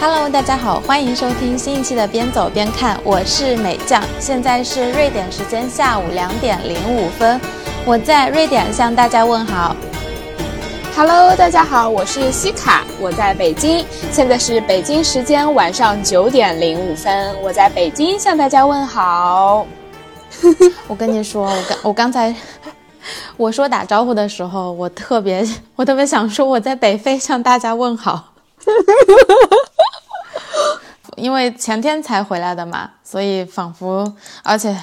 Hello，大家好，欢迎收听新一期的边走边看，我是美酱，现在是瑞典时间下午两点零五分，我在瑞典向大家问好。Hello，大家好，我是西卡，我在北京，现在是北京时间晚上九点零五分，我在北京向大家问好。我跟你说，我刚我刚才我说打招呼的时候，我特别 我特别想说我在北非向大家问好。因为前天才回来的嘛，所以仿佛，而且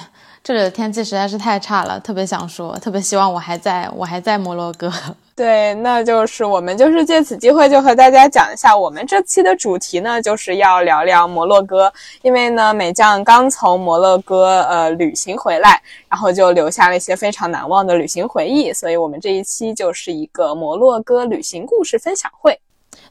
这里的天气实在是太差了，特别想说，特别希望我还在我还在摩洛哥。对，那就是我们就是借此机会就和大家讲一下，我们这期的主题呢，就是要聊聊摩洛哥，因为呢，美酱刚从摩洛哥呃旅行回来，然后就留下了一些非常难忘的旅行回忆，所以我们这一期就是一个摩洛哥旅行故事分享会。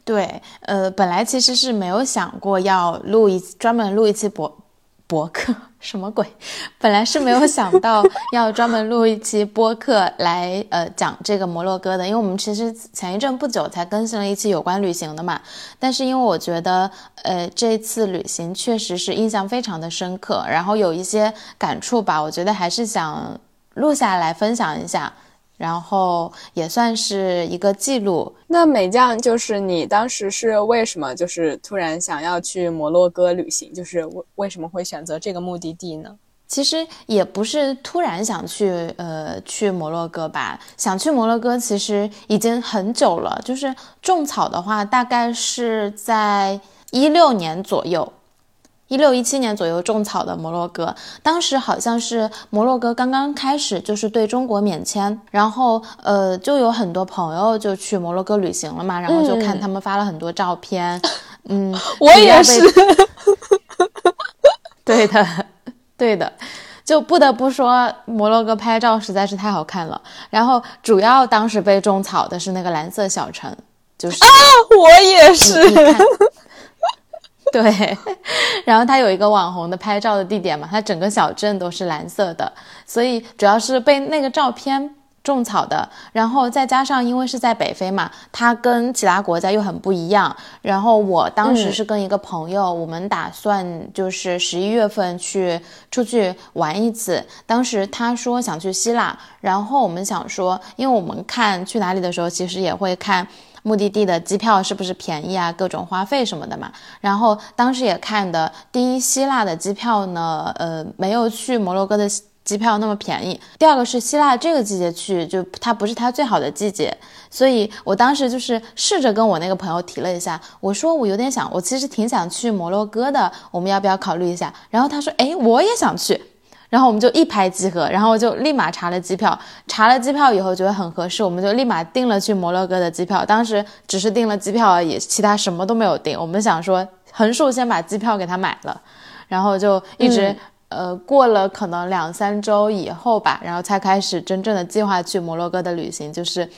对，呃，本来其实是没有想过要录一专门录一期博博客，什么鬼？本来是没有想到要专门录一期播客来呃讲这个摩洛哥的，因为我们其实前一阵不久才更新了一期有关旅行的嘛。但是因为我觉得呃这次旅行确实是印象非常的深刻，然后有一些感触吧，我觉得还是想录下来分享一下。然后也算是一个记录。那美酱就是你当时是为什么就是突然想要去摩洛哥旅行？就是为为什么会选择这个目的地呢？其实也不是突然想去，呃，去摩洛哥吧。想去摩洛哥其实已经很久了。就是种草的话，大概是在一六年左右。一六一七年左右种草的摩洛哥，当时好像是摩洛哥刚刚开始就是对中国免签，然后呃就有很多朋友就去摩洛哥旅行了嘛，然后就看他们发了很多照片，嗯，我也是，对的，对的，就不得不说摩洛哥拍照实在是太好看了，然后主要当时被种草的是那个蓝色小城，就是啊，我也是。对，然后它有一个网红的拍照的地点嘛，它整个小镇都是蓝色的，所以主要是被那个照片种草的。然后再加上因为是在北非嘛，它跟其他国家又很不一样。然后我当时是跟一个朋友，我们打算就是十一月份去出去玩一次。当时他说想去希腊，然后我们想说，因为我们看去哪里的时候，其实也会看。目的地的机票是不是便宜啊？各种花费什么的嘛。然后当时也看的，第一，希腊的机票呢，呃，没有去摩洛哥的机票那么便宜。第二个是希腊这个季节去，就它不是它最好的季节。所以我当时就是试着跟我那个朋友提了一下，我说我有点想，我其实挺想去摩洛哥的，我们要不要考虑一下？然后他说，哎，我也想去。然后我们就一拍即合，然后就立马查了机票，查了机票以后觉得很合适，我们就立马订了去摩洛哥的机票。当时只是订了机票而已，其他什么都没有订。我们想说横竖先把机票给他买了，然后就一直呃过了可能两三周以后吧，然后才开始真正的计划去摩洛哥的旅行，就是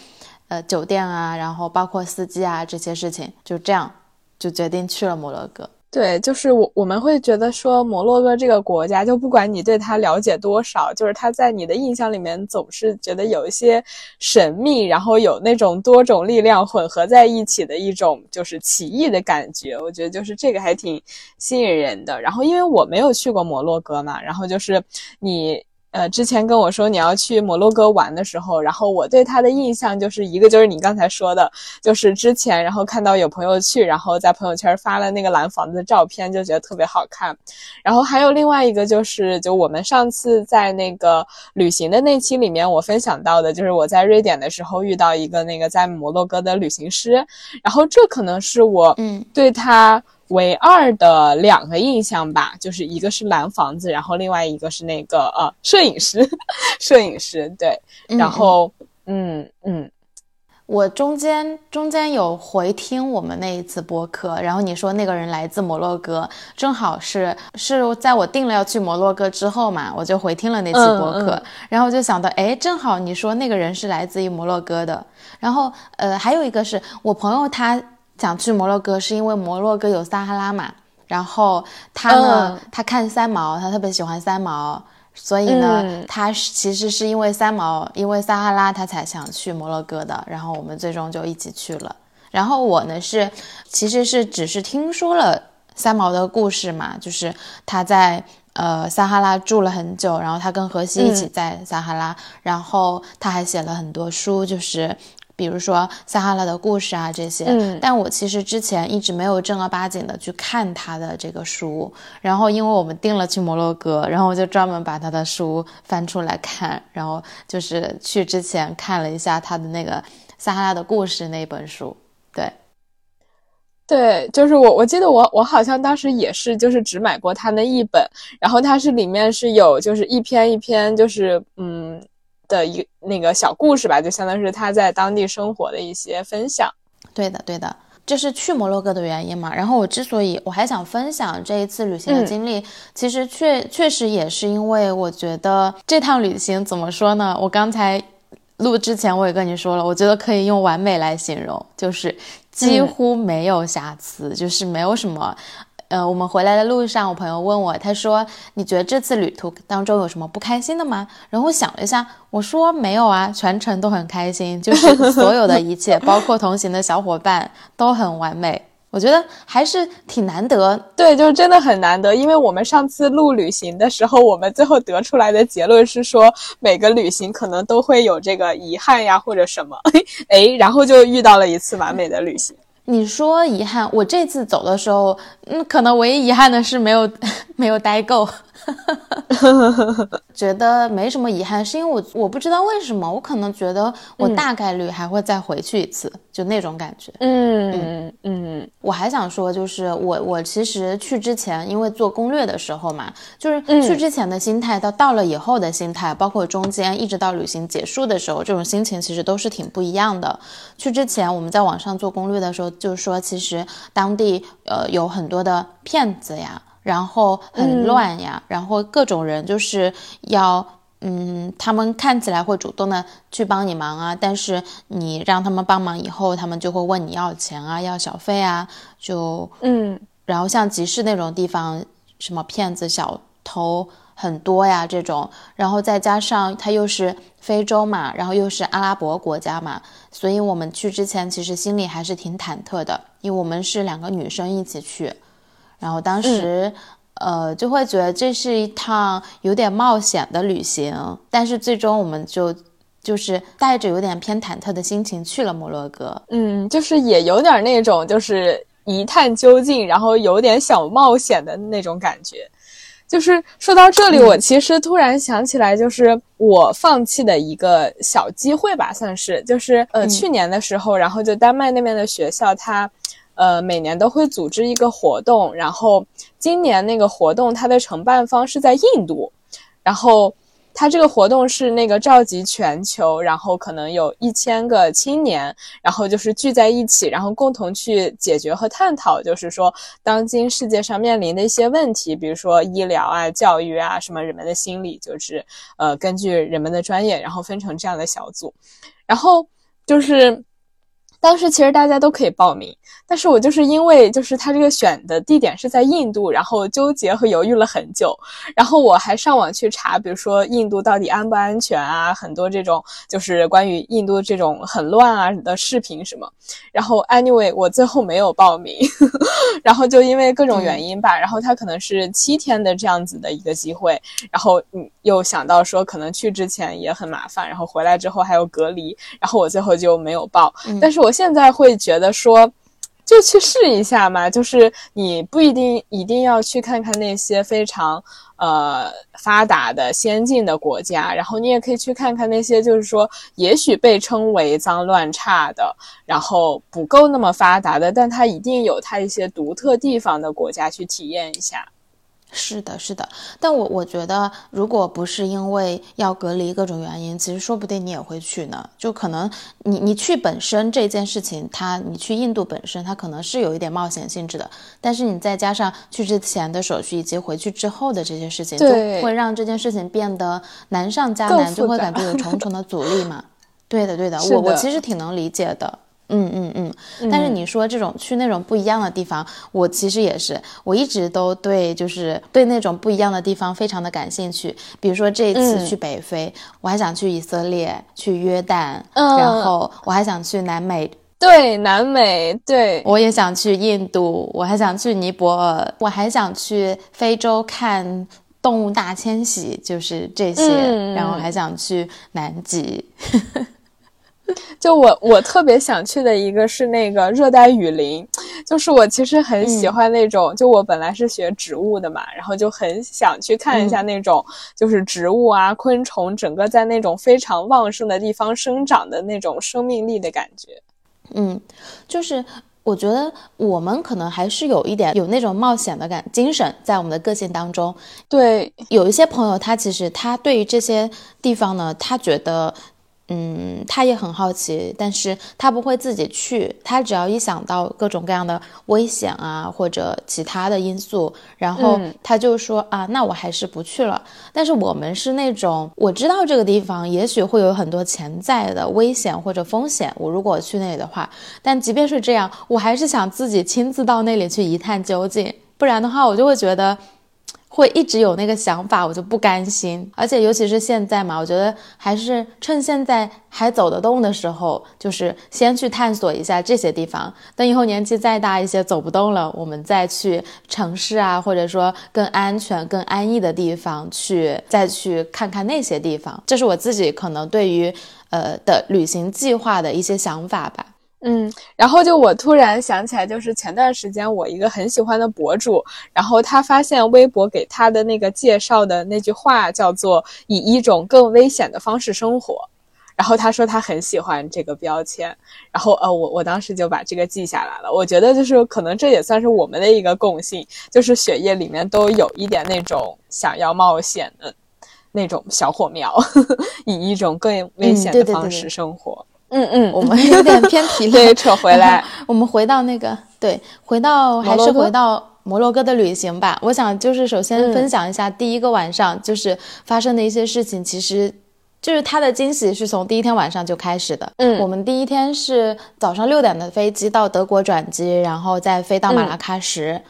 呃酒店啊，然后包括司机啊这些事情，就这样就决定去了摩洛哥。对，就是我我们会觉得说摩洛哥这个国家，就不管你对它了解多少，就是它在你的印象里面总是觉得有一些神秘，然后有那种多种力量混合在一起的一种就是奇异的感觉。我觉得就是这个还挺吸引人的。然后因为我没有去过摩洛哥嘛，然后就是你。呃，之前跟我说你要去摩洛哥玩的时候，然后我对他的印象就是一个就是你刚才说的，就是之前然后看到有朋友去，然后在朋友圈发了那个蓝房子的照片，就觉得特别好看。然后还有另外一个就是，就我们上次在那个旅行的那期里面，我分享到的就是我在瑞典的时候遇到一个那个在摩洛哥的旅行师，然后这可能是我嗯对他。唯二的两个印象吧，就是一个是蓝房子，然后另外一个是那个呃摄影师，摄影师对，然后嗯嗯，我中间中间有回听我们那一次播客，然后你说那个人来自摩洛哥，正好是是在我定了要去摩洛哥之后嘛，我就回听了那期播客，然后我就想到，哎，正好你说那个人是来自于摩洛哥的，然后呃还有一个是我朋友他。想去摩洛哥，是因为摩洛哥有撒哈拉嘛。然后他呢，他看三毛，他特别喜欢三毛，所以呢，他其实是因为三毛，因为撒哈拉，他才想去摩洛哥的。然后我们最终就一起去了。然后我呢是，其实是只是听说了三毛的故事嘛，就是他在呃撒哈拉住了很久，然后他跟荷西一起在撒哈拉，然后他还写了很多书，就是。比如说撒哈拉的故事啊这些，嗯，但我其实之前一直没有正儿八经的去看他的这个书，然后因为我们定了去摩洛哥，然后我就专门把他的书翻出来看，然后就是去之前看了一下他的那个撒哈拉的故事那本书，对，对，就是我我记得我我好像当时也是就是只买过他那一本，然后它是里面是有就是一篇一篇就是嗯。的一那个小故事吧，就相当于是他在当地生活的一些分享。对的，对的，这是去摩洛哥的原因嘛。然后我之所以我还想分享这一次旅行的经历，其实确确实也是因为我觉得这趟旅行怎么说呢？我刚才录之前我也跟你说了，我觉得可以用完美来形容，就是几乎没有瑕疵，就是没有什么。呃，我们回来的路上，我朋友问我，他说：“你觉得这次旅途当中有什么不开心的吗？”然后我想了一下，我说：“没有啊，全程都很开心，就是所有的一切，包括同行的小伙伴都很完美。我觉得还是挺难得，对，就是真的很难得。因为我们上次录旅行的时候，我们最后得出来的结论是说，每个旅行可能都会有这个遗憾呀，或者什么，哎，然后就遇到了一次完美的旅行。”你说遗憾，我这次走的时候，嗯，可能唯一遗憾的是没有 没有待够。觉得没什么遗憾，是因为我我不知道为什么，我可能觉得我大概率还会再回去一次，就那种感觉。嗯嗯嗯。我还想说，就是我我其实去之前，因为做攻略的时候嘛，就是去之前的心态到到了以后的心态，包括中间一直到旅行结束的时候，这种心情其实都是挺不一样的。去之前我们在网上做攻略的时候，就是说其实当地呃有很多的骗子呀。然后很乱呀，然后各种人就是要，嗯，他们看起来会主动的去帮你忙啊，但是你让他们帮忙以后，他们就会问你要钱啊，要小费啊，就，嗯，然后像集市那种地方，什么骗子小偷很多呀，这种，然后再加上它又是非洲嘛，然后又是阿拉伯国家嘛，所以我们去之前其实心里还是挺忐忑的，因为我们是两个女生一起去。然后当时，呃，就会觉得这是一趟有点冒险的旅行，但是最终我们就就是带着有点偏忐忑的心情去了摩洛哥。嗯，就是也有点那种就是一探究竟，然后有点小冒险的那种感觉。就是说到这里，我其实突然想起来，就是我放弃的一个小机会吧，算是，就是呃，去年的时候，然后就丹麦那边的学校它。呃，每年都会组织一个活动，然后今年那个活动它的承办方是在印度，然后它这个活动是那个召集全球，然后可能有一千个青年，然后就是聚在一起，然后共同去解决和探讨，就是说当今世界上面临的一些问题，比如说医疗啊、教育啊，什么人们的心理，就是呃根据人们的专业，然后分成这样的小组，然后就是。当时其实大家都可以报名，但是我就是因为就是他这个选的地点是在印度，然后纠结和犹豫了很久，然后我还上网去查，比如说印度到底安不安全啊，很多这种就是关于印度这种很乱啊的视频什么，然后 anyway 我最后没有报名，然后就因为各种原因吧，然后他可能是七天的这样子的一个机会，然后嗯又想到说可能去之前也很麻烦，然后回来之后还有隔离，然后我最后就没有报，但是我。我现在会觉得说，就去试一下嘛。就是你不一定一定要去看看那些非常呃发达的先进的国家，然后你也可以去看看那些就是说也许被称为脏乱差的，然后不够那么发达的，但它一定有它一些独特地方的国家去体验一下。是的，是的，但我我觉得，如果不是因为要隔离各种原因，其实说不定你也会去呢。就可能你你去本身这件事情，它你去印度本身，它可能是有一点冒险性质的。但是你再加上去之前的手续以及回去之后的这些事情，就会让这件事情变得难上加难，就会感觉有重重的阻力嘛。对的，对的，我我其实挺能理解的。嗯嗯嗯，但是你说这种去那种不一样的地方，我其实也是，我一直都对就是对那种不一样的地方非常的感兴趣。比如说这一次去北非，我还想去以色列、去约旦，然后我还想去南美。对，南美，对，我也想去印度，我还想去尼泊尔，我还想去非洲看动物大迁徙，就是这些，然后还想去南极。就我，我特别想去的一个是那个热带雨林，就是我其实很喜欢那种，就我本来是学植物的嘛，然后就很想去看一下那种，就是植物啊、昆虫，整个在那种非常旺盛的地方生长的那种生命力的感觉。嗯，就是我觉得我们可能还是有一点有那种冒险的感精神在我们的个性当中。对，有一些朋友他其实他对于这些地方呢，他觉得。嗯，他也很好奇，但是他不会自己去。他只要一想到各种各样的危险啊，或者其他的因素，然后他就说啊，那我还是不去了。但是我们是那种，我知道这个地方也许会有很多潜在的危险或者风险，我如果去那里的话，但即便是这样，我还是想自己亲自到那里去一探究竟。不然的话，我就会觉得。会一直有那个想法，我就不甘心。而且尤其是现在嘛，我觉得还是趁现在还走得动的时候，就是先去探索一下这些地方。等以后年纪再大一些，走不动了，我们再去城市啊，或者说更安全、更安逸的地方去，再去看看那些地方。这是我自己可能对于呃的旅行计划的一些想法吧。嗯，然后就我突然想起来，就是前段时间我一个很喜欢的博主，然后他发现微博给他的那个介绍的那句话叫做“以一种更危险的方式生活”，然后他说他很喜欢这个标签，然后呃，我我当时就把这个记下来了。我觉得就是可能这也算是我们的一个共性，就是血液里面都有一点那种想要冒险的那种小火苗，以一种更危险的方式生活。嗯嗯嗯，我们 有点偏题了，对，扯回来，我们回到那个，对，回到还是回到摩洛哥的旅行吧。我想就是首先分享一下第一个晚上就是发生的一些事情，其实就是他的惊喜是从第一天晚上就开始的。嗯，我们第一天是早上六点的飞机到德国转机，然后再飞到马拉喀什。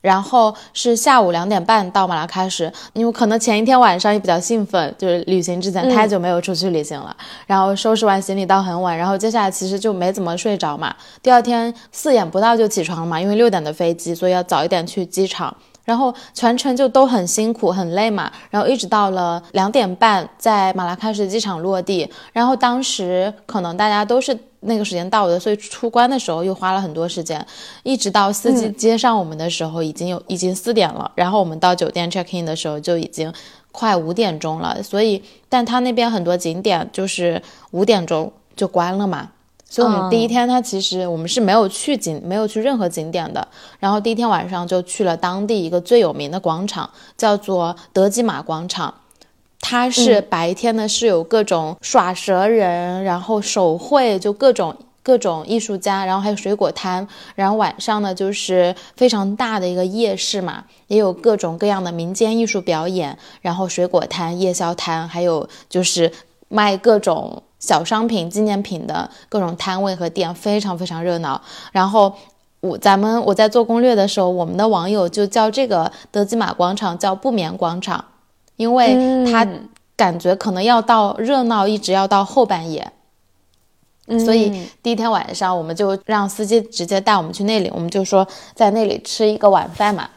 然后是下午两点半到马拉喀什，因为可能前一天晚上也比较兴奋，就是旅行之前太久没有出去旅行了，然后收拾完行李到很晚，然后接下来其实就没怎么睡着嘛。第二天四点不到就起床了嘛，因为六点的飞机，所以要早一点去机场。然后全程就都很辛苦很累嘛，然后一直到了两点半在马拉喀什机场落地，然后当时可能大家都是那个时间到的，所以出关的时候又花了很多时间，一直到司机接上我们的时候已经有已经四点了，然后我们到酒店 check in 的时候就已经快五点钟了，所以但他那边很多景点就是五点钟就关了嘛。所以，我们第一天，他其实我们是没有去景，没有去任何景点的。然后第一天晚上就去了当地一个最有名的广场，叫做德基玛广场。它是白天呢是有各种耍蛇人，然后手绘，就各种各种艺术家，然后还有水果摊。然后晚上呢就是非常大的一个夜市嘛，也有各种各样的民间艺术表演，然后水果摊、夜宵摊，还有就是卖各种。小商品、纪念品的各种摊位和店非常非常热闹。然后我咱们我在做攻略的时候，我们的网友就叫这个德基玛广场叫不眠广场，因为他感觉可能要到热闹，一直要到后半夜。所以第一天晚上我们就让司机直接带我们去那里，我们就说在那里吃一个晚饭嘛。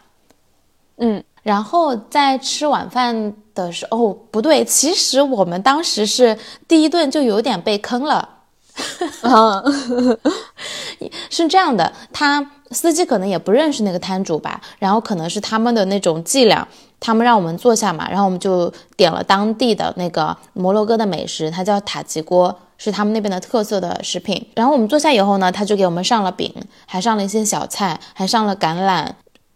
嗯。然后在吃晚饭的时候，不对，其实我们当时是第一顿就有点被坑了。啊 是这样的，他司机可能也不认识那个摊主吧，然后可能是他们的那种伎俩，他们让我们坐下嘛，然后我们就点了当地的那个摩洛哥的美食，它叫塔吉锅，是他们那边的特色的食品。然后我们坐下以后呢，他就给我们上了饼，还上了一些小菜，还上了橄榄。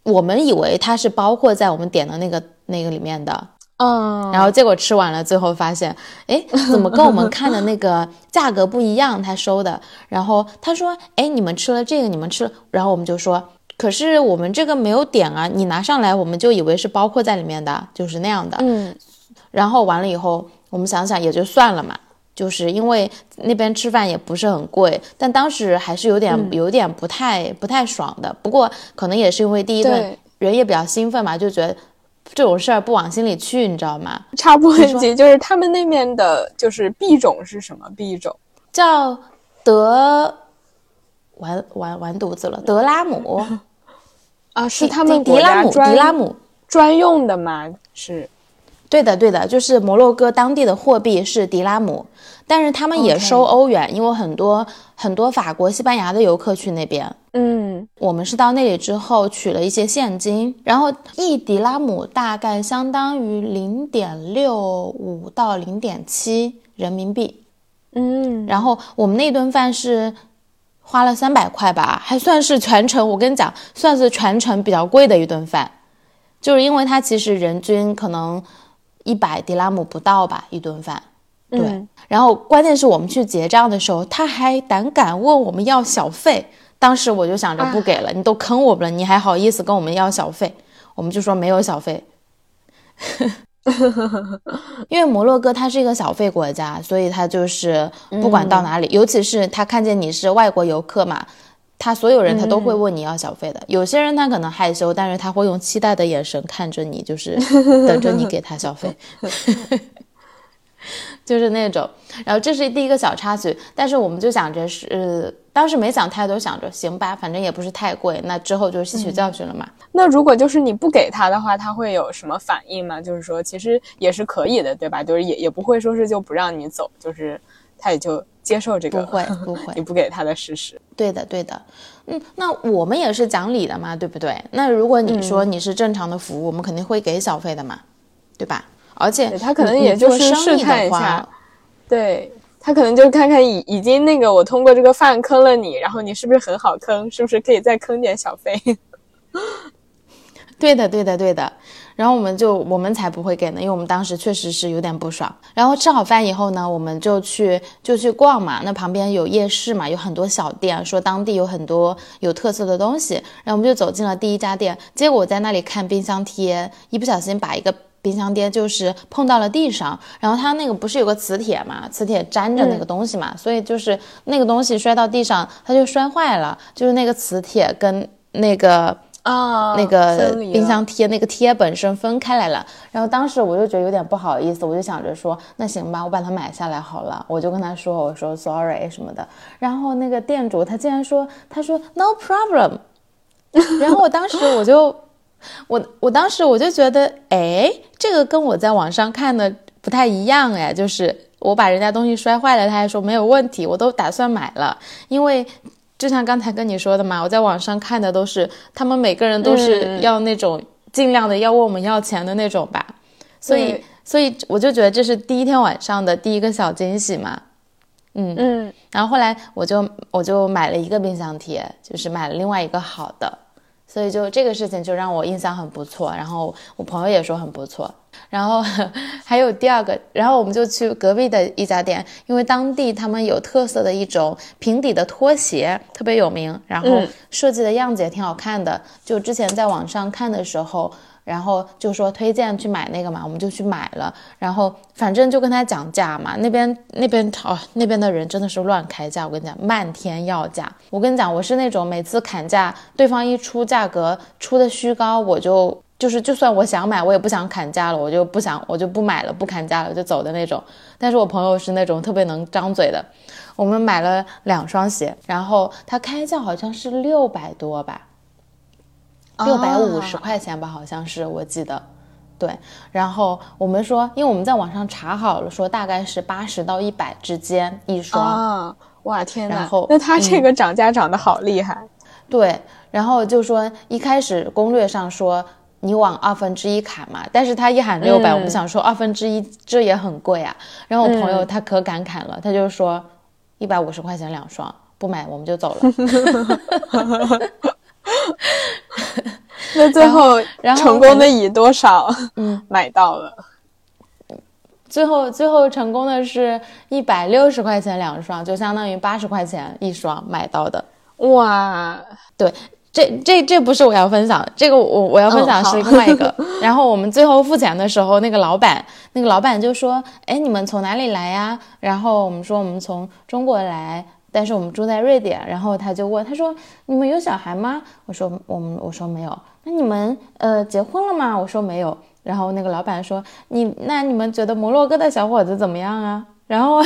我们以为它是包括在我们点的那个那个里面的，嗯，然后结果吃完了，最后发现，哎，怎么跟我们看的那个价格不一样？他收的，然后他说，哎，你们吃了这个，你们吃了，然后我们就说，可是我们这个没有点啊，你拿上来，我们就以为是包括在里面的，就是那样的，嗯，然后完了以后，我们想想也就算了嘛，就是因为那边吃饭也不是很贵，但当时还是有点、嗯。有点不太不太爽的。不过可能也是因为第一顿人也比较兴奋嘛，就觉得这种事儿不往心里去，你知道吗？插播一句，就是他们那边的，就是币种是什么币种？叫德完完完犊子了，德拉姆 啊，是他们迪迪拉姆迪拉姆。专用的吗？是对的，对的，就是摩洛哥当地的货币是迪拉姆，但是他们也收欧元因为很多很多法国、西班牙的游客去那边。嗯我们是到那里之后取了一些现金，然后一迪拉姆大概相当于零点六五到零点七人民币。嗯，然后我们那顿饭是花了三百块吧，还算是全程，我跟你讲，算是全程比较贵的一顿饭，就是因为它其实人均可能一百迪拉姆不到吧一顿饭。对，嗯然后关键是我们去结账的时候，他还胆敢问我们要小费，当时我就想着不给了，你都坑我们了，你还好意思跟我们要小费？我们就说没有小费。因为摩洛哥它是一个小费国家，所以它就是不管到哪里，尤其是他看见你是外国游客嘛，他所有人他都会问你要小费的。有些人他可能害羞，但是他会用期待的眼神看着你，就是 等着你给他小费。就是那种，然后这是第一个小插曲，但是我们就想着是，呃当时没想太多，想着行吧，反正也不是太贵，那之后就吸取教训了嘛。那如果就是你不给他的话，他会有什么反应吗？就是说，其实也是可以的，对吧？就是也也不会说是就不让你走，就是他也就接受这个不会 不会你不给他的事实。对的，对的，嗯，那我们也是讲理的嘛，对不对？那如果你说你是正常的服务，我们肯定会给小费的嘛，对吧？而且他可能也就是试探一下，对他可能就看看已已经那个我通过这个饭坑了你，然后你是不是很好坑？是不是可以再坑点小费？对的，对的，对的。然后我们就我们才不会给呢，因为我们当时确实是有点不爽。然后吃好饭以后呢，我们就去就去逛嘛，那旁边有夜市嘛，有很多小店，说当地有很多有特色的东西。然后我们就走进了第一家店，结果我在那里看冰箱贴，一不小心把一个。冰箱贴就是碰到了地上，然后它那个不是有个磁铁嘛，磁铁粘着那个东西嘛，所以就是那个东西摔到地上，它就摔坏了，就是那个磁铁跟那个啊，那个冰箱贴那个贴本身分开来了，然后当时我就觉得有点不好意思，我就想着说，那行吧，我把它买下来好了，我就跟他说，我说 sorry 什么的，然后那个店主他竟然说，他说 no problem，然后我当时我就，我我当时我就觉得，哎，这个跟我在网上看的不太一样哎，就是我把人家东西摔坏了，他还说没有问题，我都打算买了，因为就像刚才跟你说的嘛，我在网上看的都是他们每个人都是嗯。要那种尽量的要问我们要钱的那种吧，所以所以我就觉得这是第一天晚上的第一个小惊喜嘛。嗯嗯。然后后来我就我就买了一个冰箱贴，就是买了另外一个好的，所以就这个事情就让我印象很不错，然后我朋友也说很不错。然后 还有第二个，然后我们就去隔壁的一家店，因为当地他们有特色的一种平底的拖鞋，特别有名，然后嗯设计的样子也挺好看的。就之前在网上看的时候，然后就说推荐去买那个嘛，我们就去买了。然后反正就跟他讲价嘛，那边那边哦那边的人真的是乱开价，我跟你讲，漫天要价。我跟你讲，我是那种每次砍价，对方一出价格出的虚高，我就就是就算我想买，我也不想砍价了，我就不想我就不买了，不砍价了就走的那种。但是我朋友是那种特别能张嘴的，我们买了两双鞋，然后他开价好像是六百多吧。六百五十啊块钱吧，好像是我记得。对，然后我们说，因为我们在网上查好了，说大概是八十到一百之间一双。啊，哇天呐然后，那他这个涨价涨得好厉害。对，然后就说一开始攻略上说你往二分之一砍嘛，但是他一喊六百、嗯我们想说二分之一这也很贵啊。然后我朋友嗯他可敢砍了，他就说一百五十块钱两双，不买我们就走了。那最后然后成功的以多少嗯 买到了？最后最后成功的是一百六十块钱两双，就相当于八十块钱一双买到的。哇，对这这这不是我要分享，这个我我要分享是另外一个。然后我们最后付钱的时候，那个老板那个老板就说：“哎，你们从哪里来呀？”然后我们说我们从中国来，但是我们住在瑞典。然后他就问他说：“你们有小孩吗？”我说：“我们我说没有。”那你们呃结婚了吗？我说没有。然后那个老板说：“你那你们觉得摩洛哥的小伙子怎么样啊？”然后。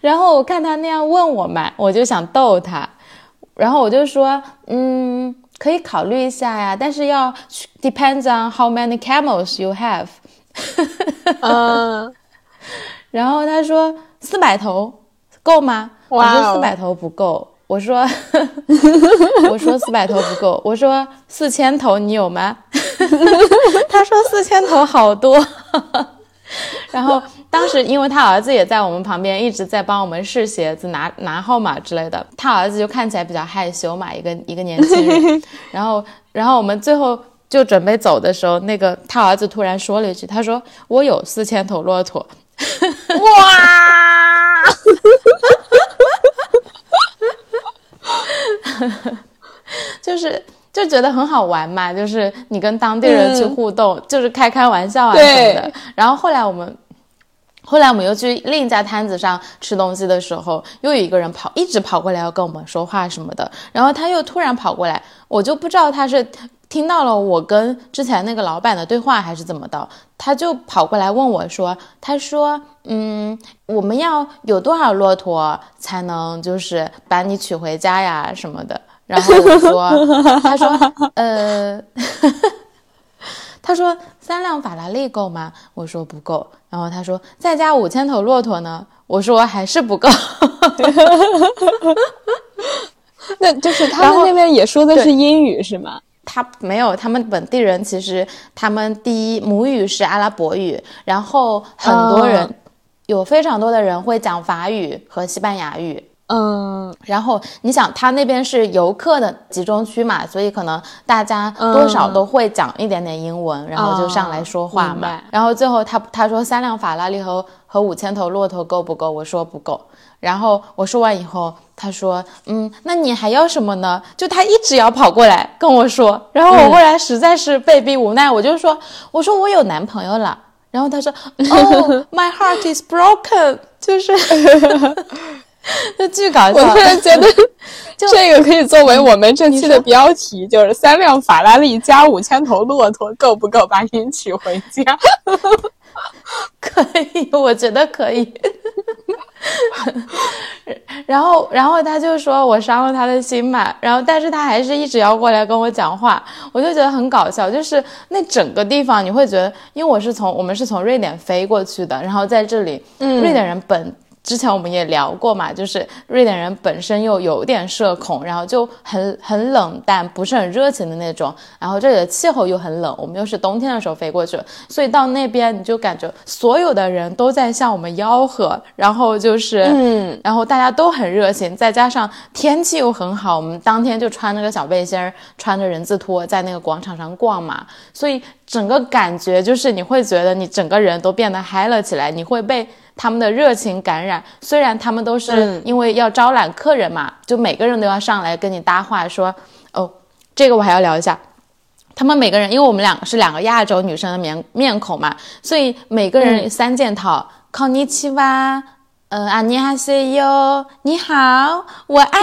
然后我看他那样问我嘛，我就想逗他，然后我就说，嗯，可以考虑一下呀，但是要 depends on how many camels you have。嗯，然后他说四百头够吗？我说四百头不够。我说，我说四百头不够。我说四千头你有吗？他说四千头好多。然后当时，因为他儿子也在我们旁边，一直在帮我们试鞋子、拿拿号码之类的。他儿子就看起来比较害羞嘛，一个一个年轻人。然后，然后我们最后就准备走的时候，那个他儿子突然说了一句：“他说我有四千头骆驼。”哇！就是就觉得很好玩嘛，就是你跟当地人去互动，就是开开玩笑啊什么的。然后后来我们，后来我们又去另一家摊子上吃东西的时候，又有一个人跑，一直跑过来要跟我们说话什么的。然后他又突然跑过来，我就不知道他是听到了我跟之前那个老板的对话还是怎么的，他就跑过来问我说：“他说，嗯，我们要有多少骆驼才能就是把你娶回家呀什么的？”然后我说：“他说，呃，他说三辆法拉利够吗？我说不够。然后他说再加五千头骆驼呢？我说还是不够。那就是他们那边也说的是英语是吗？他没有，他们本地人其实他们第一母语是阿拉伯语，然后很多人有非常多的人会讲法语和西班牙语。”嗯，然后你想，他那边是游客的集中区嘛，所以可能大家多少都会讲一点点英文，然后就上来说话嘛。然后最后他他说三辆法拉利和和五千头骆驼够不够？我说不够。然后我说完以后，他说嗯，那你还要什么呢？就他一直要跑过来跟我说。然后我后来实在是被逼无奈，我就说我说我有男朋友了。然后他说哦，My heart is broken，就是。就巨搞笑，我突然觉得 这个可以作为我们这期的标题，就是三辆法拉利加五千头骆驼够不够把你娶回家？可以，我觉得可以。然后，然后他就说我伤了他的心嘛，然后但是他还是一直要过来跟我讲话，我就觉得很搞笑。就是那整个地方，你会觉得，因为我是从我们是从瑞典飞过去的，然后在这里，瑞典人本。之前我们也聊过嘛，就是瑞典人本身又有点社恐，然后就很很冷淡，不是很热情的那种。然后这里的气候又很冷，我们又是冬天的时候飞过去，所以到那边你就感觉所有的人都在向我们吆喝，然后就是，嗯，然后大家都很热情，再加上天气又很好，我们当天就穿那个小背心儿，穿着人字拖在那个广场上逛嘛，所以整个感觉就是你会觉得你整个人都变得嗨了起来，你会被。他们的热情感染，虽然他们都是因为要招揽客人嘛，就每个人都要上来跟你搭话，说哦，这个我还要聊一下。他们每个人，因为我们两个是两个亚洲女生的面面孔嘛，所以每个人三件套。康尼奇哇，呃，阿尼哈塞哟，你好，我爱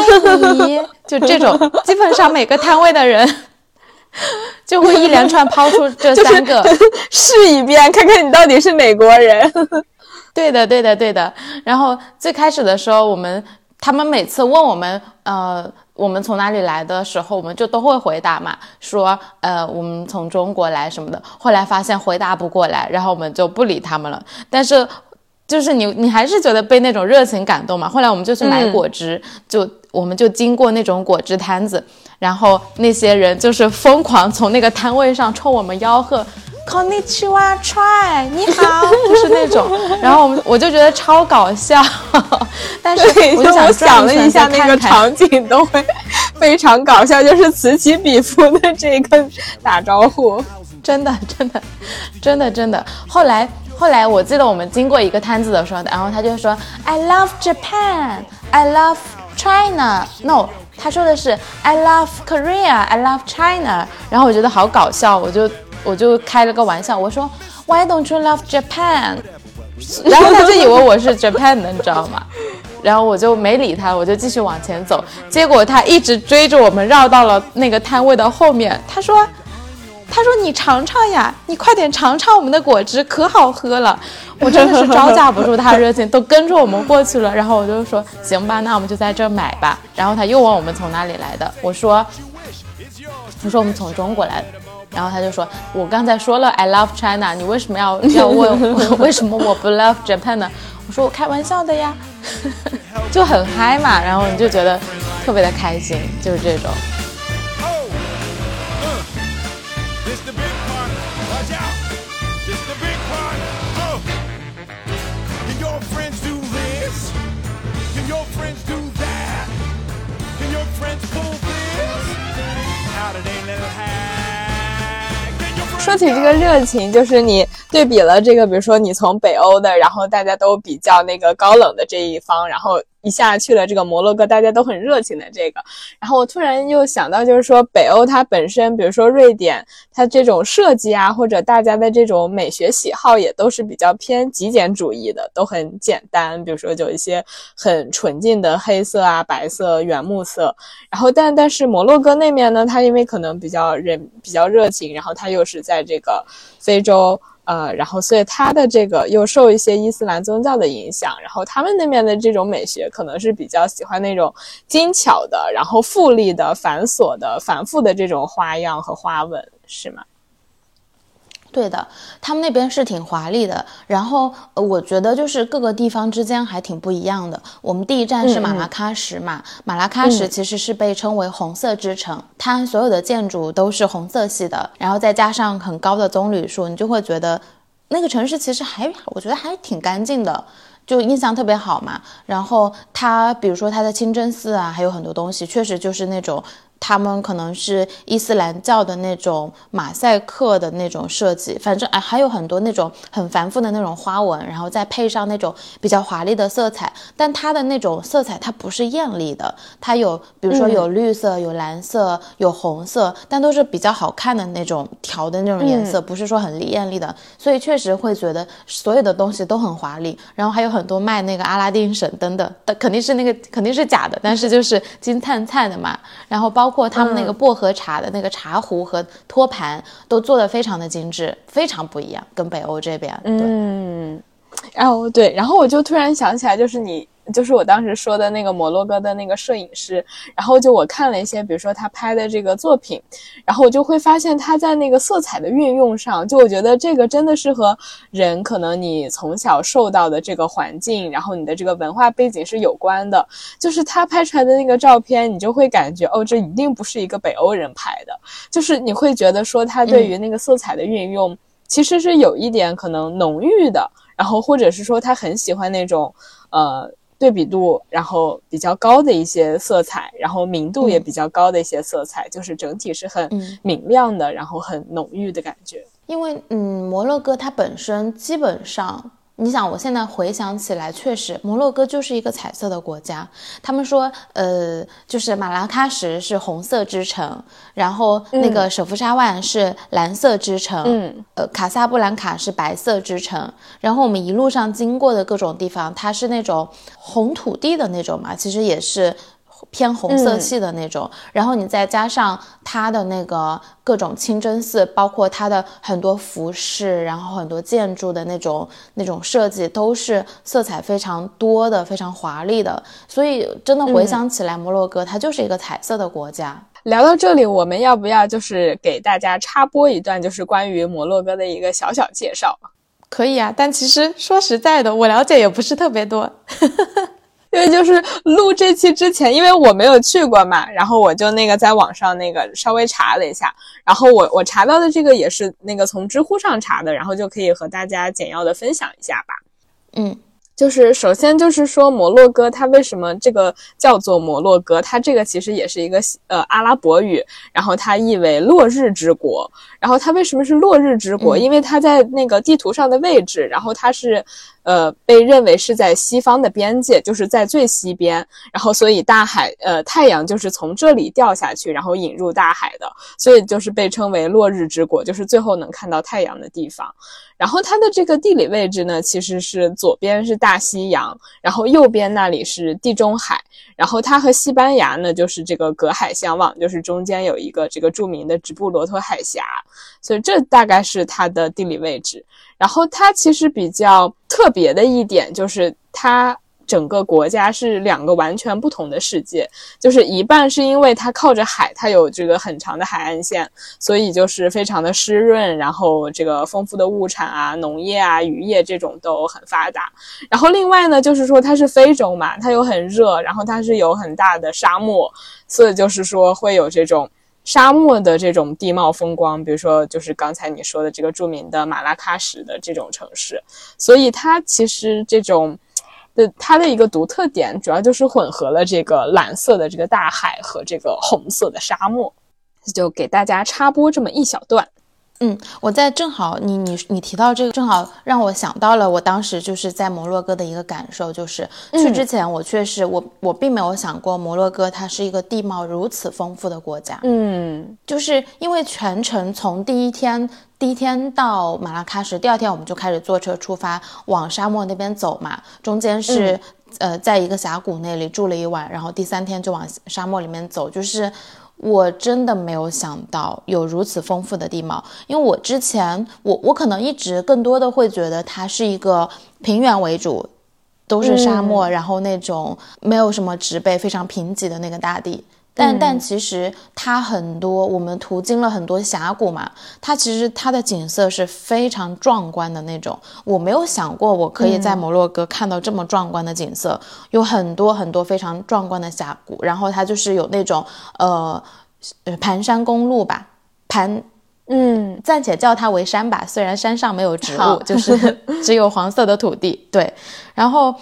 你，就这种，基本上每个摊位的人 就会一连串抛出这三个，试一遍，看看你到底是哪国人。对的，对的，对的。然后最开始的时候，我们他们每次问我们，呃，我们从哪里来的时候，我们就都会回答嘛，说，呃，我们从中国来什么的。后来发现回答不过来，然后我们就不理他们了。但是，就是你，你还是觉得被那种热情感动嘛。后来我们就去买果汁，就我们就经过那种果汁摊子，然后那些人就是疯狂从那个摊位上冲我们吆喝。Konnichiwa try，你好，就是那种，然后我们我就觉得超搞笑，但是我就想了一下那个场景都会非常搞笑，就是此起彼伏的这个打招呼，真的真的真的真的。后来后来我记得我们经过一个摊子的时候，然后他就说 I love Japan，I love China，no，他说的是 I love Korea，I love China，然后我觉得好搞笑，我就我就开了个玩笑，我说 Why don't you love Japan？然后他就以为我是 Japan 的，你知道吗？然后我就没理他，我就继续往前走。结果他一直追着我们绕到了那个摊位的后面。他说：“他说你尝尝呀，你快点尝尝我们的果汁，可好喝了。”我真的是招架不住他热情，都跟着我们过去了。然后我就说：“行吧，那我们就在这买吧。”然后他又问我们从哪里来的，我说：“我说我们从中国来的。”然后他就说：“我刚才说了 I love China，你为什么要要问 为什么我不 love Japan 呢？”我说：“我开玩笑的呀。”就很嗨嘛，然后你就觉得特别的开心，就是这种。说起这个热情，就是你对比了这个，比如说你从北欧的，然后大家都比较那个高冷的这一方，然后。一下去了这个摩洛哥，大家都很热情的这个，然后我突然又想到，就是说北欧它本身，比如说瑞典，它这种设计啊，或者大家的这种美学喜好也都是比较偏极简主义的，都很简单。比如说有一些很纯净的黑色啊、白色、原木色。然后但但是摩洛哥那面呢，它因为可能比较人比较热情，然后它又是在这个非洲。呃，然后所以他的这个又受一些伊斯兰宗教的影响，然后他们那边的这种美学可能是比较喜欢那种精巧的，然后富丽的、繁琐的、繁复的这种花样和花纹，是吗？对的，他们那边是挺华丽的，然后我觉得就是各个地方之间还挺不一样的。我们第一站是马拉喀什嘛，马拉喀什其实是被称为红色之城，它所有的建筑都是红色系的，然后再加上很高的棕榈树，你就会觉得那个城市其实还我觉得还挺干净的，就印象特别好嘛。然后它比如说它的清真寺啊，还有很多东西，确实就是那种。他们可能是伊斯兰教的那种马赛克的那种设计，反正哎，还有很多那种很繁复的那种花纹，然后再配上那种比较华丽的色彩。但它的那种色彩它不是艳丽的，它有比如说有绿色、有蓝色、有红色，但都是比较好看的那种调的那种颜色，不是说很艳丽的。所以确实会觉得所有的东西都很华丽。然后还有很多卖那个阿拉丁神灯的，但肯定是那个肯定是假的，但是就是金灿灿的嘛。然后包。括他们那个薄荷茶的那个茶壶和托盘都做的非常的精致，非常不一样，跟北欧这边。嗯，然后对，然后我就突然想起来，就是你。就是我当时说的那个摩洛哥的那个摄影师，然后就我看了一些，比如说他拍的这个作品，然后我就会发现他在那个色彩的运用上，就我觉得这个真的是和人可能你从小受到的这个环境，然后你的这个文化背景是有关的。就是他拍出来的那个照片，你就会感觉哦，这一定不是一个北欧人拍的，就是你会觉得说他对于那个色彩的运用其实是有一点可能浓郁的，然后或者是说他很喜欢那种呃。对比度，然后比较高的一些色彩，然后明度也比较高的一些色彩，就是整体是很明亮的，然后很浓郁的感觉。因为，嗯，摩洛哥它本身基本上。你想，我现在回想起来，确实摩洛哥就是一个彩色的国家。他们说，呃，就是马拉喀什是红色之城，然后那个舍夫沙万是蓝色之城，嗯，呃，卡萨布兰卡是白色之城。然后我们一路上经过的各种地方，它是那种红土地的那种嘛，其实也是。偏红色系的那种，然后你再加上它的那个各种清真寺，包括它的很多服饰，然后很多建筑的那种那种设计，都是色彩非常多的、非常华丽的。所以真的回想起来，摩洛哥它就是一个彩色的国家。聊到这里，我们要不要就是给大家插播一段，就是关于摩洛哥的一个小小介绍？可以啊，但其实说实在的，我了解也不是特别多。因为就是录这期之前，因为我没有去过嘛，然后我就那个在网上那个稍微查了一下，然后我我查到的这个也是那个从知乎上查的，然后就可以和大家简要的分享一下吧。嗯。就是首先就是说摩洛哥它为什么这个叫做摩洛哥？它这个其实也是一个呃阿拉伯语，然后它意为落日之国。然后它为什么是落日之国？因为它在那个地图上的位置，然后它是呃，被认为是在西方的边界，就是在最西边，然后所以大海，呃，太阳就是从这里掉下去，然后引入大海的，所以就是被称为落日之国，就是最后能看到太阳的地方。然后它的这个地理位置呢，其实是左边是大西洋，然后右边那里是地中海，然后它和西班牙呢就是这个隔海相望，就是中间有一个这个著名的直布罗陀海峡，所以这大概是它的地理位置。然后它其实比较特别的一点就是它。整个国家是两个完全不同的世界，就是一半是因为它靠着海，它有这个很长的海岸线，所以就是非常的湿润，然后这个丰富的物产啊、农业啊、渔业这种都很发达。然后另外呢，就是说它是非洲嘛，它又很热，然后它是有很大的沙漠，所以就是说会有这种沙漠的这种地貌风光，比如说就是刚才你说的这个著名的马拉喀什的这种城市，所以它其实这种。的它的一个独特点，主要就是混合了这个蓝色的这个大海和这个红色的沙漠，就给大家插播这么一小段。嗯，我在正好你你你提到这个，正好让我想到了我当时就是在摩洛哥的一个感受，就是去之前我确实我我并没有想过摩洛哥它是一个地貌如此丰富的国家。嗯，就是因为全程从第一天第一天到马拉喀什，第二天我们就开始坐车出发往沙漠那边走嘛，中间是呃在一个峡谷那里住了一晚，然后第三天就往沙漠里面走，就是。我真的没有想到有如此丰富的地貌，因为我之前我我可能一直更多的会觉得它是一个平原为主，都是沙漠，然后那种没有什么植被、非常贫瘠的那个大地。但但其实它很多，我们途经了很多峡谷嘛，它其实它的景色是非常壮观的那种。我没有想过我可以在摩洛哥看到这么壮观的景色，有很多很多非常壮观的峡谷，然后它就是有那种呃呃盘山公路吧，盘嗯暂且叫它为山吧，虽然山上没有植物，就是 只有黄色的土地，对，然后。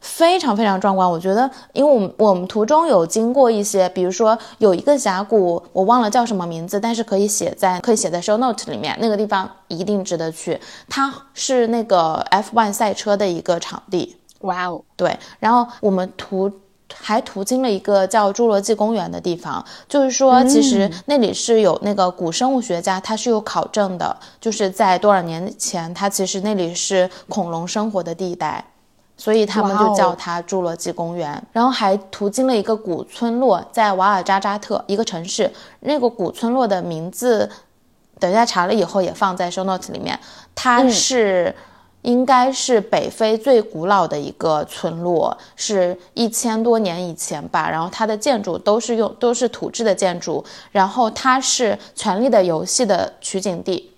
非常非常壮观，我觉得，因为我们我们途中有经过一些，比如说有一个峡谷，我忘了叫什么名字，但是可以写在可以写在 show note 里面，那个地方一定值得去。它是那个 F1 赛车的一个场地。哇哦，对。然后我们途还途经了一个叫侏罗纪公园的地方，就是说其实那里是有那个古生物学家，他是有考证的，就是在多少年前，他其实那里是恐龙生活的地带。所以他们就叫它侏罗纪公园，然后还途经了一个古村落，在瓦尔扎扎特一个城市。那个古村落的名字，等一下查了以后也放在 show notes 里面。它是应该是北非最古老的一个村落，是一千多年以前吧。然后它的建筑都是用都是土质的建筑，然后它是《权力的游戏》的取景地，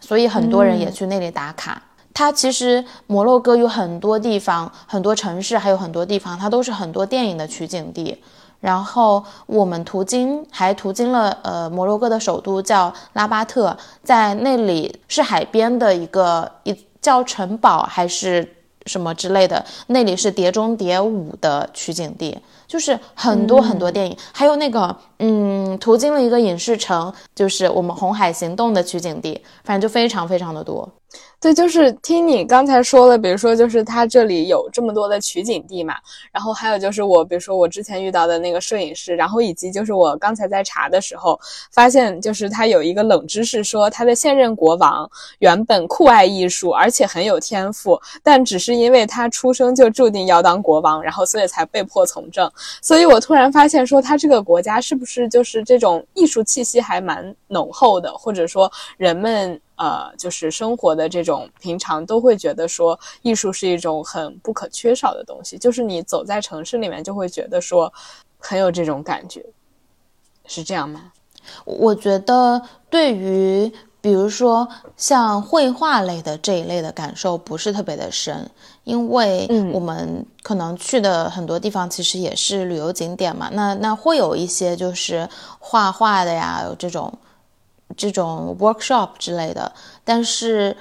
所以很多人也去那里打卡。它其实摩洛哥有很多地方，很多城市，还有很多地方，它都是很多电影的取景地。然后我们途经还途经了呃摩洛哥的首都叫拉巴特，在那里是海边的一个一叫城堡还是什么之类的，那里是《碟中谍五》的取景地，就是很多很多电影，还有那个嗯途经了一个影视城，就是我们红海行动的取景地，反正就非常非常的多。对，就是听你刚才说了，比如说，就是它这里有这么多的取景地嘛，然后还有就是我，比如说我之前遇到的那个摄影师，然后以及就是我刚才在查的时候发现，就是他有一个冷知识，说他的现任国王原本酷爱艺术，而且很有天赋，但只是因为他出生就注定要当国王，然后所以才被迫从政。所以我突然发现，说他这个国家是不是就是这种艺术气息还蛮浓厚的，或者说人们。呃，就是生活的这种平常都会觉得说，艺术是一种很不可缺少的东西。就是你走在城市里面，就会觉得说，很有这种感觉，是这样吗？我觉得对于比如说像绘画类的这一类的感受不是特别的深，因为我们可能去的很多地方其实也是旅游景点嘛。那那会有一些就是画画的呀，有这种。这种 workshop 之类的，但是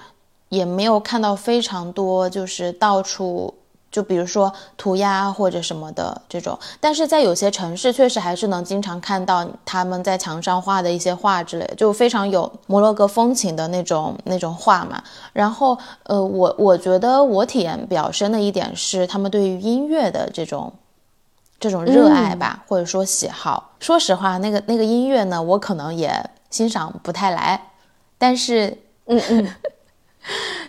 也没有看到非常多，就是到处。就比如说涂鸦或者什么的这种。但是在有些城市，确实还是能经常看到他们在墙上画的一些画之类的，就非常有摩洛哥风情的那种那种画嘛。然后，呃，我我觉得我体验比较深的一点是他们对于音乐的这种这种热爱吧，或者说喜好。说实话，那个那个音乐呢，我可能也欣赏不太来，但是，嗯嗯。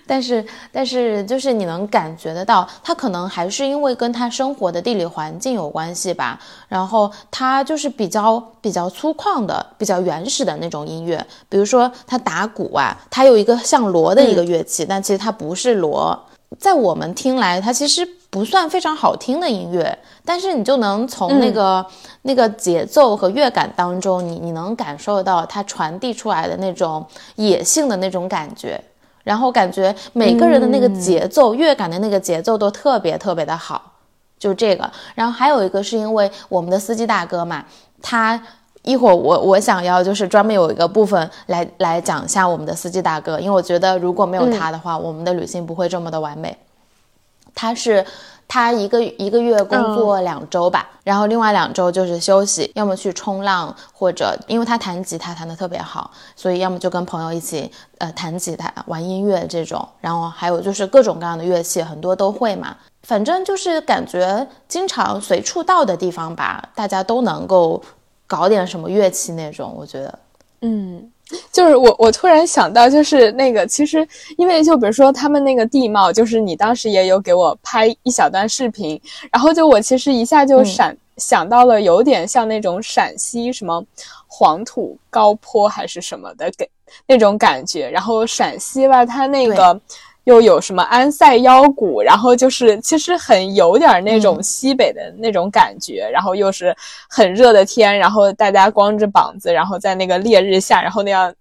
但是，但是，就是你能感觉得到，他可能还是因为跟他生活的地理环境有关系吧。然后他就是比较比较粗犷的、比较原始的那种音乐。比如说他打鼓啊，他有一个像锣的一个乐器，但其实它不是锣。在我们听来，它其实不算非常好听的音乐。但是你就能从那个那个节奏和乐感当中，你你能感受到它传递出来的那种野性的那种感觉。然后感觉每个人的那个节奏、乐感的那个节奏都特别特别的好，就这个。然后还有一个是因为我们的司机大哥嘛，他一会儿我我想要就是专门有一个部分来来讲一下我们的司机大哥，因为我觉得如果没有他的话，我们的旅行不会这么的完美。他是。他一个一个月工作两周吧，然后另外两周就是休息，要么去冲浪，或者因为他弹吉他弹得特别好，所以要么就跟朋友一起呃弹吉他、玩音乐这种，然后还有就是各种各样的乐器，很多都会嘛。反正就是感觉经常随处到的地方吧，大家都能够搞点什么乐器那种，我觉得，嗯。就是我，我突然想到，就是那个，其实因为就比如说他们那个地貌，就是你当时也有给我拍一小段视频，然后就我其实一下就闪想到了，有点像那种陕西什么黄土高坡还是什么的给那种感觉，然后陕西吧，它那个。又有什么安塞腰鼓，然后就是其实很有点那种西北的那种感觉，然后又是很热的天，然后大家光着膀子，然后在那个烈日下，然后那样。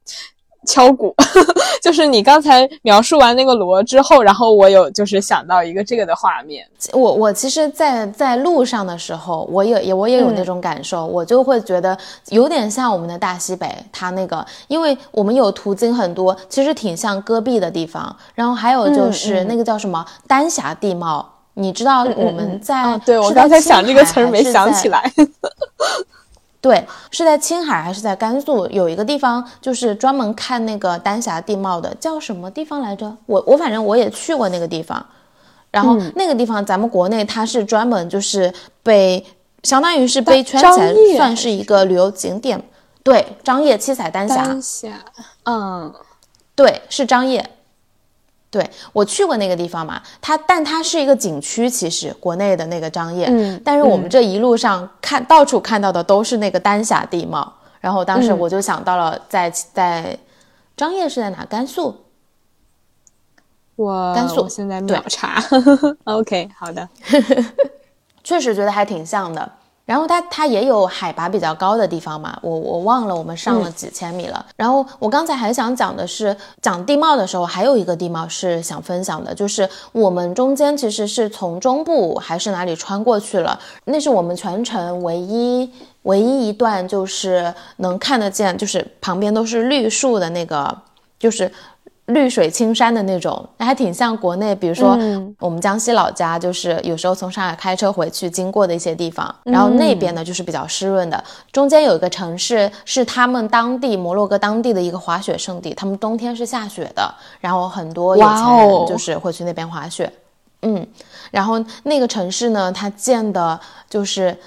敲鼓，就是你刚才描述完那个锣之后，然后我有就是想到一个这个的画面。我我其实，在在路上的时候，我也也我也有那种感受，我就会觉得有点像我们的大西北，它那个，因为我们有途经很多，其实挺像戈壁的地方。然后还有就是那个叫什么丹霞地貌，你知道我们在？对我刚才想这个词儿没想起来。对，是在青海还是在甘肃？有一个地方就是专门看那个丹霞地貌的，叫什么地方来着？我我反正我也去过那个地方，然后那个地方咱们国内它是专门就是被相当于是被圈起来，算是一个旅游景点。对，张掖七彩丹霞。丹霞，嗯，对，是张掖。对我去过那个地方嘛，它但它是一个景区，其实国内的那个张掖，嗯，但是我们这一路上看到处看到的都是那个丹霞地貌，然后当时我就想到了在在张掖是在哪？甘肃，我甘肃现在秒查，OK，好的，确实觉得还挺像的。然后它它也有海拔比较高的地方嘛，我我忘了我们上了几千米了。然后我刚才还想讲的是讲地貌的时候，还有一个地貌是想分享的，就是我们中间其实是从中部还是哪里穿过去了，那是我们全程唯一唯一一段就是能看得见，就是旁边都是绿树的那个，就是。绿水青山的那种，那还挺像国内，比如说我们江西老家，就是有时候从上海开车回去经过的一些地方，然后那边呢就是比较湿润的。中间有一个城市是他们当地摩洛哥当地的一个滑雪胜地，他们冬天是下雪的，然后很多有钱人就是会去那边滑雪。嗯，然后那个城市呢，它建的就是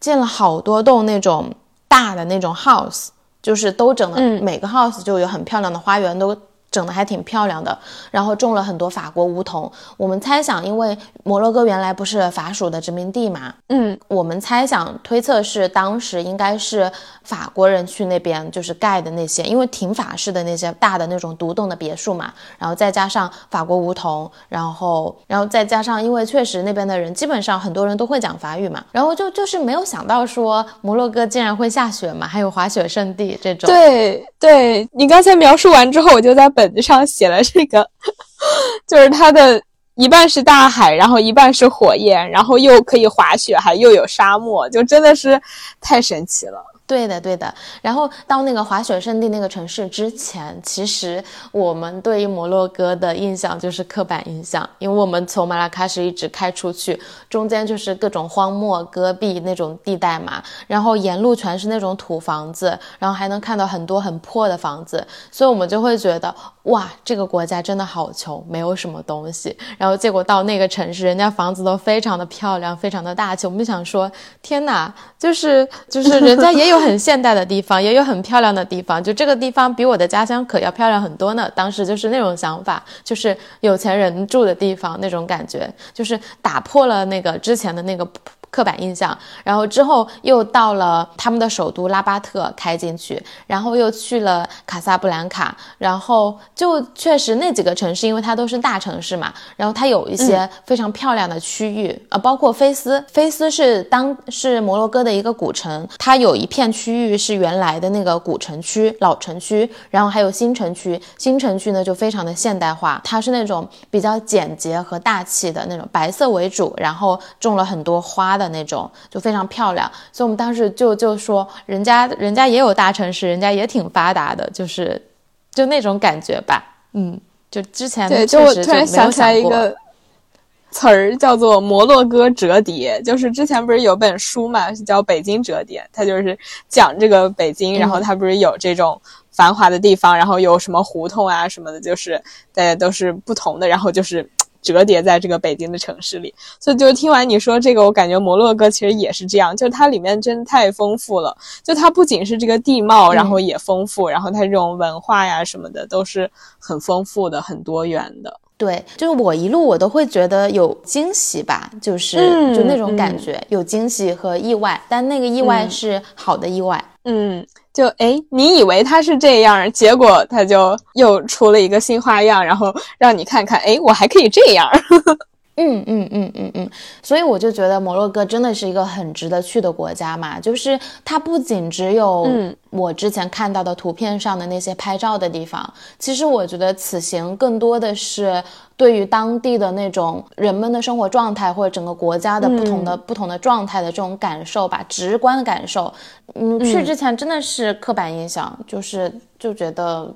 建了好多栋那种大的那种 house，就是都整的每个 house 就有很漂亮的花园都。整的还挺漂亮的，然后种了很多法国梧桐。我们猜想，因为摩洛哥原来不是法属的殖民地嘛，嗯，我们猜想推测是当时应该是法国人去那边就是盖的那些，因为挺法式的那些大的那种独栋的别墅嘛，然后再加上法国梧桐，然后然后再加上，因为确实那边的人基本上很多人都会讲法语嘛，然后就就是没有想到说摩洛哥竟然会下雪嘛，还有滑雪圣地这种。对，对你刚才描述完之后，我就在。本子上写了这个，就是它的一半是大海，然后一半是火焰，然后又可以滑雪，还又有沙漠，就真的是太神奇了。对的，对的。然后到那个滑雪圣地那个城市之前，其实我们对于摩洛哥的印象就是刻板印象，因为我们从马拉喀什一直开出去，中间就是各种荒漠、戈壁那种地带嘛，然后沿路全是那种土房子，然后还能看到很多很破的房子，所以我们就会觉得哇，这个国家真的好穷，没有什么东西。然后结果到那个城市，人家房子都非常的漂亮，非常的大气，我们就想说，天哪，就是就是人家也有。很现代的地方，也有很漂亮的地方。就这个地方比我的家乡可要漂亮很多呢。当时就是那种想法，就是有钱人住的地方那种感觉，就是打破了那个之前的那个。刻板印象，然后之后又到了他们的首都拉巴特开进去，然后又去了卡萨布兰卡，然后就确实那几个城市，因为它都是大城市嘛，然后它有一些非常漂亮的区域啊，包括菲斯，菲斯是当是摩洛哥的一个古城，它有一片区域是原来的那个古城区、老城区，然后还有新城区，新城区呢就非常的现代化，它是那种比较简洁和大气的那种白色为主，然后种了很多花。的那种就非常漂亮，所以我们当时就就说，人家人家也有大城市，人家也挺发达的，就是就那种感觉吧。嗯，就之前对，就我突然想起来一个词儿，叫做摩洛哥折叠。就是之前不是有本书嘛，是叫《北京折叠》，它就是讲这个北京，然后它不是有这种繁华的地方，然后有什么胡同啊什么的，就是大家都是不同的，然后就是。折叠在这个北京的城市里，所以就听完你说这个，我感觉摩洛哥其实也是这样，就它里面真的太丰富了。就它不仅是这个地貌，然后也丰富，然后它这种文化呀什么的都是很丰富的、很多元的。对，就是我一路我都会觉得有惊喜吧，就是就那种感觉，有惊喜和意外，但那个意外是好的意外。嗯。就哎，你以为他是这样，结果他就又出了一个新花样，然后让你看看，哎，我还可以这样。嗯嗯嗯嗯嗯，所以我就觉得摩洛哥真的是一个很值得去的国家嘛，就是它不仅只有我之前看到的图片上的那些拍照的地方，其实我觉得此行更多的是对于当地的那种人们的生活状态或者整个国家的不同的不同的状态的这种感受吧，直观的感受。嗯，去之前真的是刻板印象，就是就觉得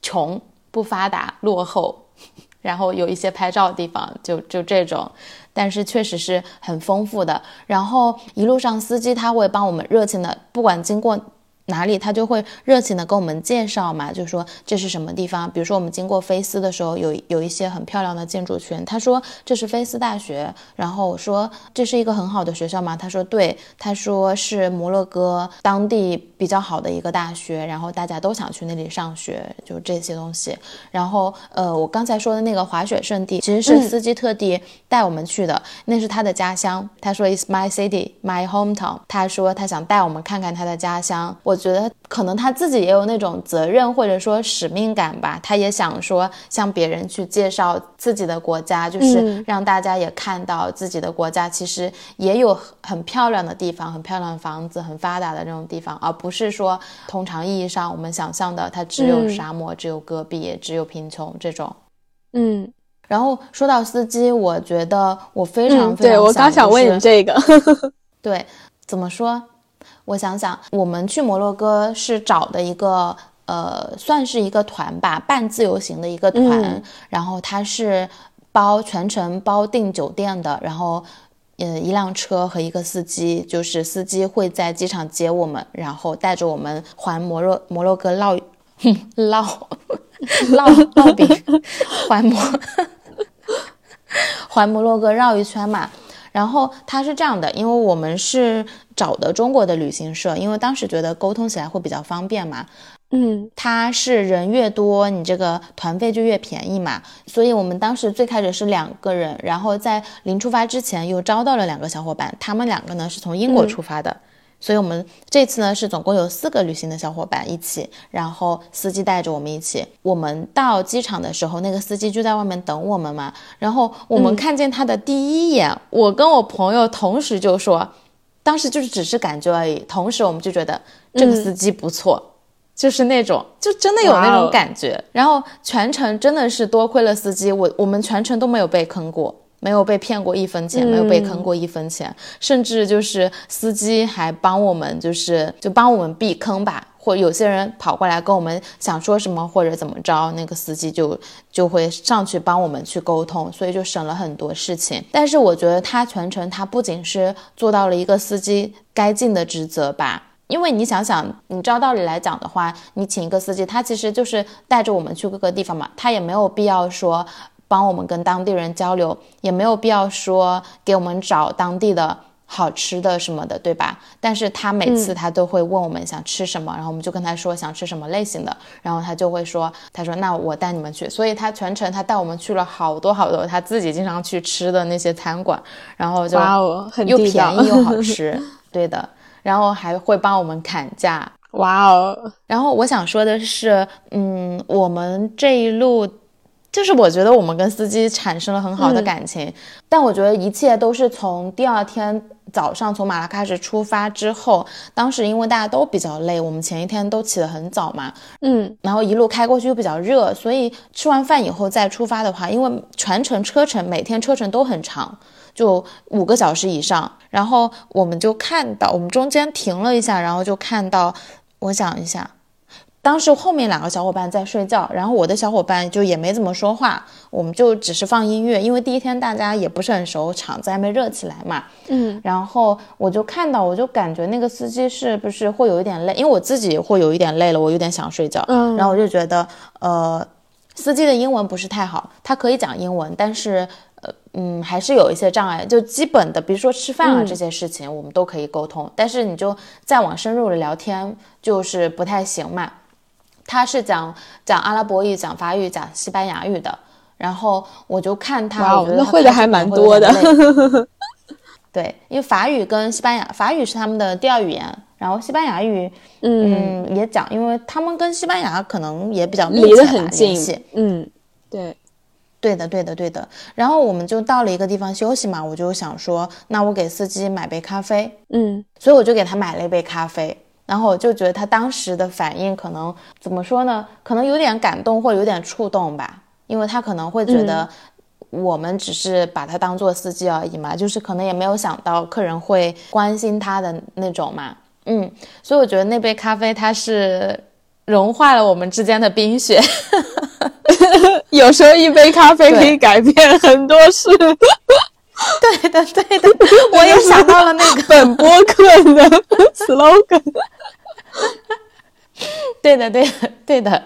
穷、不发达、落后。然后有一些拍照的地方，就就这种，但是确实是很丰富的。然后一路上司机他会帮我们热情的，不管经过。哪里他就会热情的跟我们介绍嘛，就说这是什么地方。比如说我们经过菲斯的时候，有有一些很漂亮的建筑群，他说这是菲斯大学。然后我说这是一个很好的学校吗？他说对，他说是摩洛哥当地比较好的一个大学，然后大家都想去那里上学，就这些东西。然后呃，我刚才说的那个滑雪圣地，其实是司机特地带我们去的，那是他的家乡。他说 It's my city, my hometown。他说他想带我们看看他的家乡。我。觉得可能他自己也有那种责任或者说使命感吧，他也想说向别人去介绍自己的国家，就是让大家也看到自己的国家其实也有很漂亮的地方，很漂亮的房子，很发达的那种地方，而不是说通常意义上我们想象的它只有沙漠、只有戈壁、只有贫穷这种。嗯，然后说到司机，我觉得我非常非常对我刚想问你这个，对，怎么说？我想想，我们去摩洛哥是找的一个，呃，算是一个团吧，半自由行的一个团。然后它是包全程包订酒店的，然后，呃，一辆车和一个司机，就是司机会在机场接我们，然后带着我们环摩洛摩洛哥绕绕绕 绕饼，环摩环摩洛哥绕一圈嘛。然后他是这样的，因为我们是找的中国的旅行社，因为当时觉得沟通起来会比较方便嘛。嗯，他是人越多，你这个团费就越便宜嘛。所以我们当时最开始是两个人，然后在临出发之前又招到了两个小伙伴，他们两个呢是从英国出发的。所以，我们这次呢是总共有四个旅行的小伙伴一起，然后司机带着我们一起。我们到机场的时候，那个司机就在外面等我们嘛。然后我们看见他的第一眼，我跟我朋友同时就说，当时就是只是感觉而已。同时，我们就觉得这个司机不错，就是那种就真的有那种感觉。然后全程真的是多亏了司机，我我们全程都没有被坑过。没有被骗过一分钱，没有被坑过一分钱，甚至就是司机还帮我们，就是就帮我们避坑吧。或有些人跑过来跟我们想说什么或者怎么着，那个司机就就会上去帮我们去沟通，所以就省了很多事情。但是我觉得他全程他不仅是做到了一个司机该尽的职责吧。因为你想想，你照道理来讲的话，你请一个司机，他其实就是带着我们去各个地方嘛，他也没有必要说帮我们跟当地人交流，也没有必要说给我们找当地的好吃的什么的，对吧？但是他每次他都会问我们想吃什么，然后我们就跟他说想吃什么类型的，然后他就会说，他说那我带你们去，所以他全程他带我们去了好多好多他自己经常去吃的那些餐馆，然后就又便宜又好吃，对的。然后还会帮我们砍价，哇哦！然后我想说的是，嗯，我们这一路，就是我觉得我们跟司机产生了很好的感情，但我觉得一切都是从第二天早上从马拉喀什出发之后，当时因为大家都比较累，我们前一天都起得很早嘛，嗯，然后一路开过去又比较热，所以吃完饭以后再出发的话，因为全程车程每天车程都很长。就五个小时以上，然后我们就看到，我们中间停了一下，然后就看到，我想一下，当时后面两个小伙伴在睡觉，然后我的小伙伴就也没怎么说话，我们就只是放音乐，因为第一天大家也不是很熟，场子还没热起来嘛。嗯，然后我就看到，我就感觉那个司机是不是会有一点累，因为我自己会有一点累了，我有点想睡觉。嗯，然后我就觉得，呃，司机的英文不是太好，他可以讲英文，但是。呃嗯，还是有一些障碍，就基本的，比如说吃饭啊这些事情，我们都可以沟通。但是你就再往深入的聊天，就是不太行嘛。他是讲讲阿拉伯语、讲法语、讲西班牙语的，然后我就看他，我觉得会的还蛮多的。对，因为法语跟西班牙，法语是他们的第二语言，然后西班牙语，嗯，也讲，因为他们跟西班牙可能也比较离得很近，嗯，对。对的，对的，对的。然后我们就到了一个地方休息嘛，我就想说，那我给司机买杯咖啡。嗯，所以我就给他买了一杯咖啡。然后我就觉得他当时的反应可能怎么说呢？可能有点感动或有点触动吧，因为他可能会觉得我们只是把他当做司机而已嘛，就是可能也没有想到客人会关心他的那种嘛。嗯，所以我觉得那杯咖啡它是融化了我们之间的冰雪。有时候一杯咖啡可以改变很多事。对的，对的，我也想到了那个本播客的 slogan。对的，对的，对的，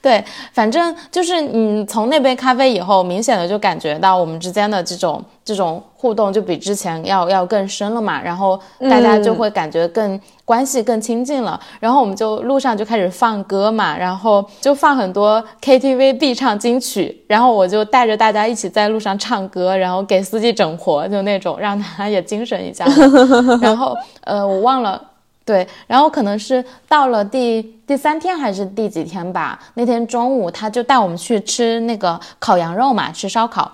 对，反正就是你从那杯咖啡以后，明显的就感觉到我们之间的这种这种互动就比之前要要更深了嘛，然后大家就会感觉更关系更亲近了，然后我们就路上就开始放歌嘛，然后就放很多 KTV 必唱金曲，然后我就带着大家一起在路上唱歌，然后给司机整活，就那种让他也精神一下，然后呃，我忘了。对，然后可能是到了第第三天还是第几天吧，那天中午他就带我们去吃那个烤羊肉嘛，吃烧烤，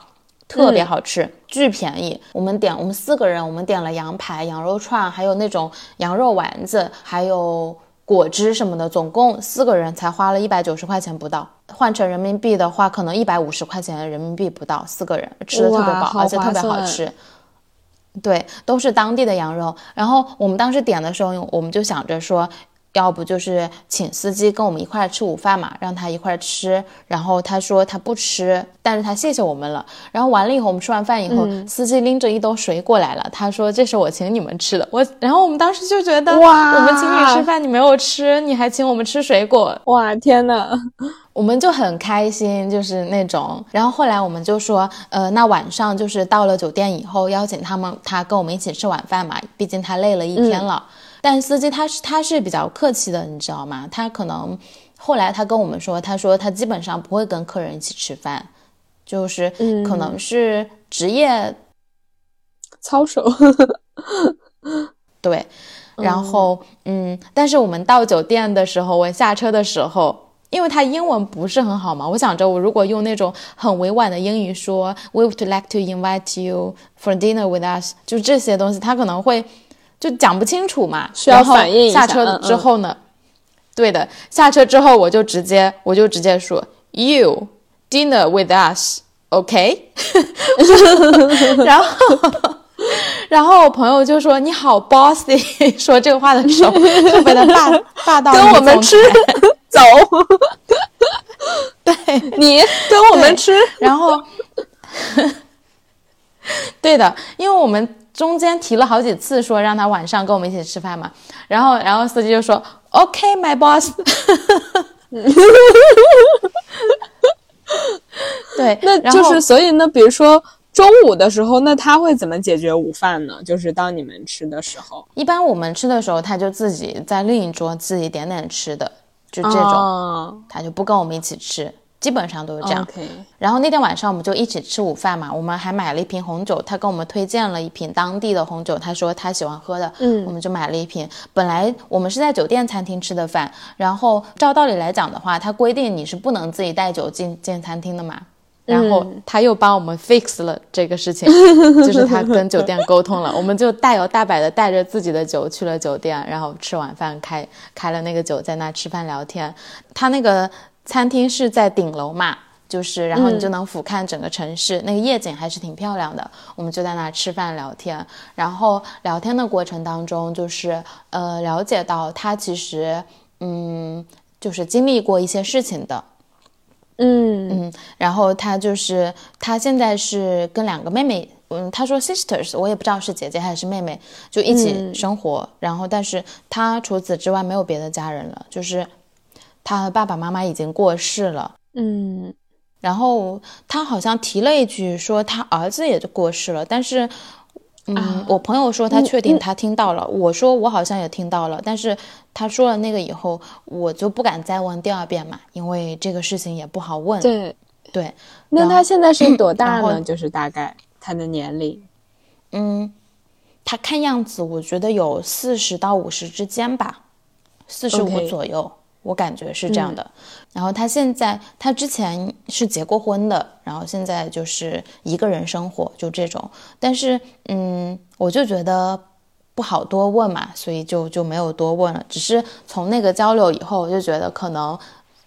特别好吃，巨便宜。我们点我们四个人，我们点了羊排、羊肉串，还有那种羊肉丸子，还有果汁什么的，总共四个人才花了一百九十块钱不到，换成人民币的话，可能一百五十块钱人民币不到，四个人吃的特别饱，而且特别好吃。对，都是当地的羊肉。然后我们当时点的时候，我们就想着说，要不就是请司机跟我们一块吃午饭嘛，让他一块吃。然后他说他不吃，但是他谢谢我们了。然后完了以后，我们吃完饭以后，司机拎着一兜水果来了，他说这是我请你们吃的。我，然后我们当时就觉得，哇，我们请你吃饭，你没有吃，你还请我们吃水果，哇，天呐！我们就很开心，就是那种。然后后来我们就说，呃，那晚上就是到了酒店以后，邀请他们，他跟我们一起吃晚饭嘛。毕竟他累了一天了。但司机他是他是比较客气的，你知道吗？他可能后来他跟我们说，他说他基本上不会跟客人一起吃饭，就是可能是职业操守。对。然后嗯，但是我们到酒店的时候，我下车的时候。因为他英文不是很好嘛，我想着我如果用那种很委婉的英语说，We would like to invite you for dinner with us，就这些东西他可能会就讲不清楚嘛。需要反应一下。下车之后呢，对的，下车之后我就直接我就直接说，You dinner with us，OK，然后。然后我朋友就说：“你好，bossy。”说这个话的时候 特别的霸霸道。跟我们吃，走。对你跟我们吃。然后，对的，因为我们中间提了好几次说让他晚上跟我们一起吃饭嘛。然后，然后司机就说：“OK，my boss。”对，那就是所以呢，比如说。中午的时候，那他会怎么解决午饭呢？就是当你们吃的时候，一般我们吃的时候，他就自己在另一桌自己点点吃的，就这种，他就不跟我们一起吃，基本上都是这样。然后那天晚上我们就一起吃午饭嘛，我们还买了一瓶红酒，他跟我们推荐了一瓶当地的红酒，他说他喜欢喝的，嗯，我们就买了一瓶。本来我们是在酒店餐厅吃的饭，然后照道理来讲的话，他规定你是不能自己带酒进进餐厅的嘛。然后他又帮我们 fix 了这个事情，就是他跟酒店沟通了，我们就大摇大摆的带着自己的酒去了酒店，然后吃晚饭，开开了那个酒，在那吃饭聊天。他那个餐厅是在顶楼嘛，就是然后你就能俯瞰整个城市，那个夜景还是挺漂亮的。我们就在那吃饭聊天，然后聊天的过程当中，就是呃了解到他其实嗯就是经历过一些事情的。嗯嗯，然后他就是他现在是跟两个妹妹，嗯，他说 sisters，我也不知道是姐姐还是妹妹，就一起生活。然后，但是他除此之外没有别的家人了，就是他爸爸妈妈已经过世了。嗯，然后他好像提了一句说他儿子也就过世了，但是。嗯，我朋友说他确定他听到了，我说我好像也听到了，但是他说了那个以后，我就不敢再问第二遍嘛，因为这个事情也不好问。对对，那他现在是 多大呢？就是大概他的年龄？嗯，他看样子我觉得有四十到五十之间吧，四十五左右。我感觉是这样的，然后他现在他之前是结过婚的，然后现在就是一个人生活，就这种。但是，嗯，我就觉得不好多问嘛，所以就就没有多问了。只是从那个交流以后，我就觉得可能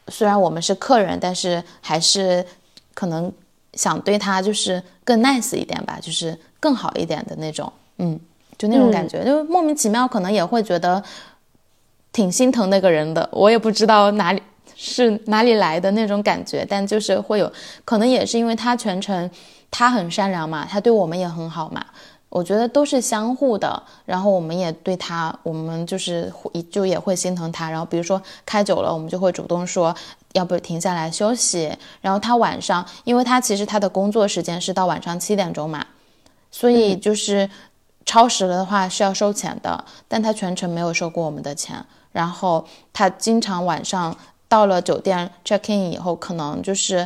虽然我们是客人，但是还是可能想对他就是更 nice 一点吧，就是更好一点的那种，嗯，就那种感觉，就莫名其妙，可能也会觉得。挺心疼那个人的，我也不知道哪里是哪里来的那种感觉，但就是会有可能也是因为他全程他很善良嘛，他对我们也很好嘛，我觉得都是相互的。然后我们也对他，我们就是就也会心疼他。然后比如说开久了，我们就会主动说要不停下来休息。然后他晚上，因为他其实他的工作时间是到晚上七点钟嘛，所以就是超时了的话是要收钱的，但他全程没有收过我们的钱。然后他经常晚上到了酒店 check in 以后，可能就是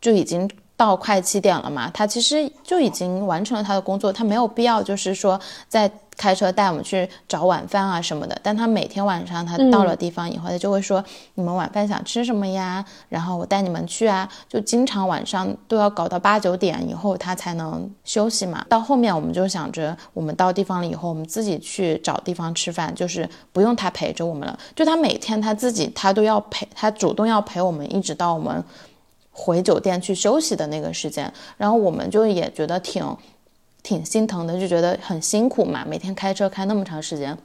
就已经到快七点了嘛，他其实就已经完成了他的工作，他没有必要就是说在。开车带我们去找晚饭啊什么的，但他每天晚上他到了地方以后，他就会说你们晚饭想吃什么呀？然后我带你们去啊，就经常晚上都要搞到八九点以后他才能休息嘛。到后面我们就想着，我们到地方了以后，我们自己去找地方吃饭，就是不用他陪着我们了。就他每天他自己他都要陪，他主动要陪我们，一直到我们回酒店去休息的那个时间。然后我们就也觉得挺。挺心疼的，就觉得很辛苦嘛，每天开车开那么长时间，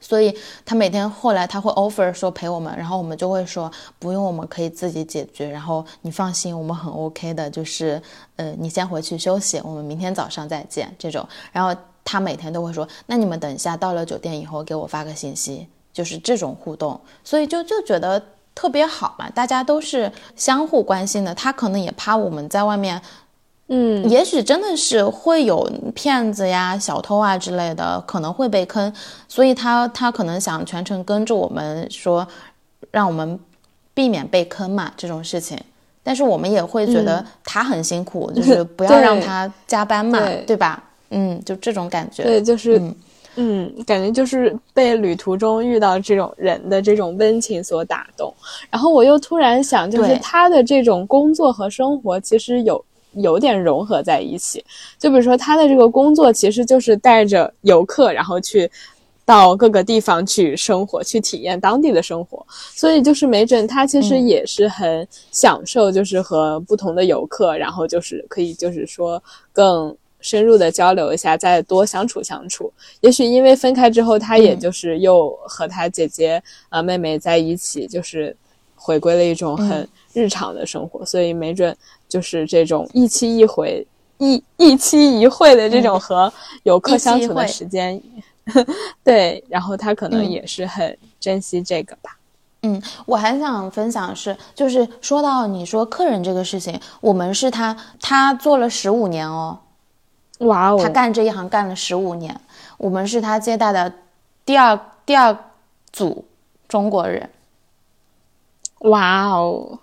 所以他每天后来他会 offer 说陪我们，然后我们就会说不用，我们可以自己解决，然后你放心，我们很 OK 的，就是呃你先回去休息，我们明天早上再见这种。然后他每天都会说，那你们等一下到了酒店以后给我发个信息，就是这种互动，所以就就觉得特别好嘛，大家都是相互关心的，他可能也怕我们在外面。嗯，也许真的是会有骗子呀、小偷啊之类的，可能会被坑，所以他他可能想全程跟着我们，说让我们避免被坑嘛这种事情。但是我们也会觉得他很辛苦，就是不要让他加班嘛，对吧？嗯，就这种感觉。对，就是嗯，感觉就是被旅途中遇到这种人的这种温情所打动。然后我又突然想，就是他的这种工作和生活其实有。有点融合在一起，就比如说他的这个工作其实就是带着游客，然后去到各个地方去生活，去体验当地的生活。所以就是梅准他其实也是很享受，就是和不同的游客，然后就是可以就是说更深入的交流一下，再多相处相处。也许因为分开之后，他也就是又和他姐姐呃妹妹在一起，就是回归了一种很日常的生活。所以没准就是这种一期一回。一一期一会的这种和游客相处的时间，对，然后他可能也是很珍惜这个吧。嗯，我还想分享是，就是说到你说客人这个事情，我们是他，他做了十五年哦，哇哦，他干这一行干了十五年，我们是他接待的第二第二组中国人，哇哦，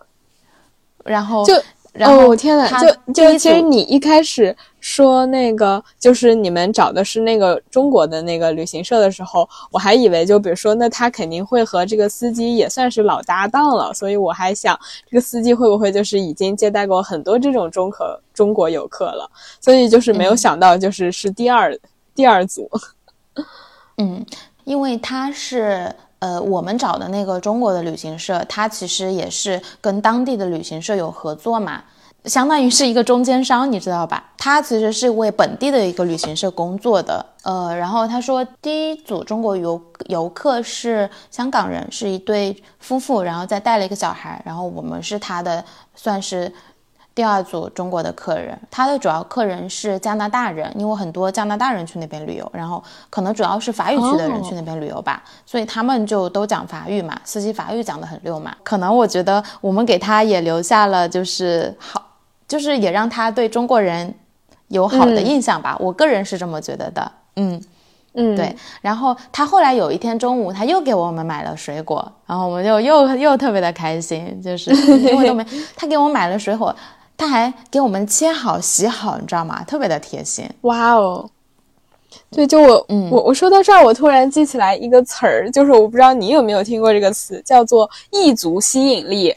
然后就。哦天呐，就就其实你一开始说那个就是你们找的是那个中国的那个旅行社的时候，我还以为就比如说那他肯定会和这个司机也算是老搭档了，所以我还想这个司机会不会就是已经接待过很多这种中客中国游客了，所以就是没有想到就是是第二第二组。嗯，因为他是。呃，我们找的那个中国的旅行社，它其实也是跟当地的旅行社有合作嘛，相当于是一个中间商，你知道吧？他其实是为本地的一个旅行社工作的。呃，然后他说，第一组中国游游客是香港人，是一对夫妇，然后再带了一个小孩，然后我们是他的，算是。第二组中国的客人，他的主要客人是加拿大人，因为很多加拿大人去那边旅游，然后可能主要是法语区的人去那边旅游吧，所以他们就都讲法语嘛，司机法语讲得很溜嘛。可能我觉得我们给他也留下了就是好，就是也让他对中国人有好的印象吧。我个人是这么觉得的。嗯嗯，对。然后他后来有一天中午，他又给我们买了水果，然后我们就又又特别的开心，就是因为都没 他给我买了水果。他还给我们切好、洗好，你知道吗？特别的贴心。哇哦，对，就我，嗯，我我说到这儿，我突然记起来一个词儿，就是我不知道你有没有听过这个词，叫做“异族吸引力”。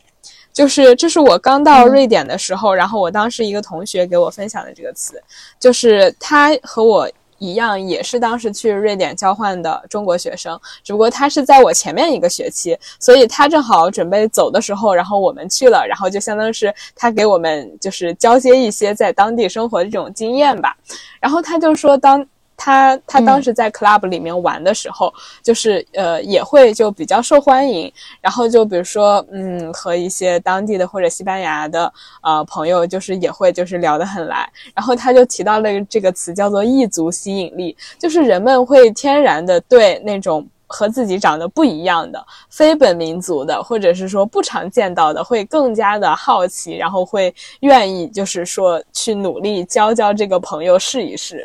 就是这是我刚到瑞典的时候，然后我当时一个同学给我分享的这个词，就是他和我。一样也是当时去瑞典交换的中国学生，只不过他是在我前面一个学期，所以他正好准备走的时候，然后我们去了，然后就相当于是他给我们就是交接一些在当地生活的这种经验吧，然后他就说当。他他当时在 club 里面玩的时候，就是呃也会就比较受欢迎，然后就比如说嗯和一些当地的或者西班牙的呃朋友，就是也会就是聊得很来，然后他就提到了这个词叫做异族吸引力，就是人们会天然的对那种和自己长得不一样的非本民族的，或者是说不常见到的，会更加的好奇，然后会愿意就是说去努力交交这个朋友试一试，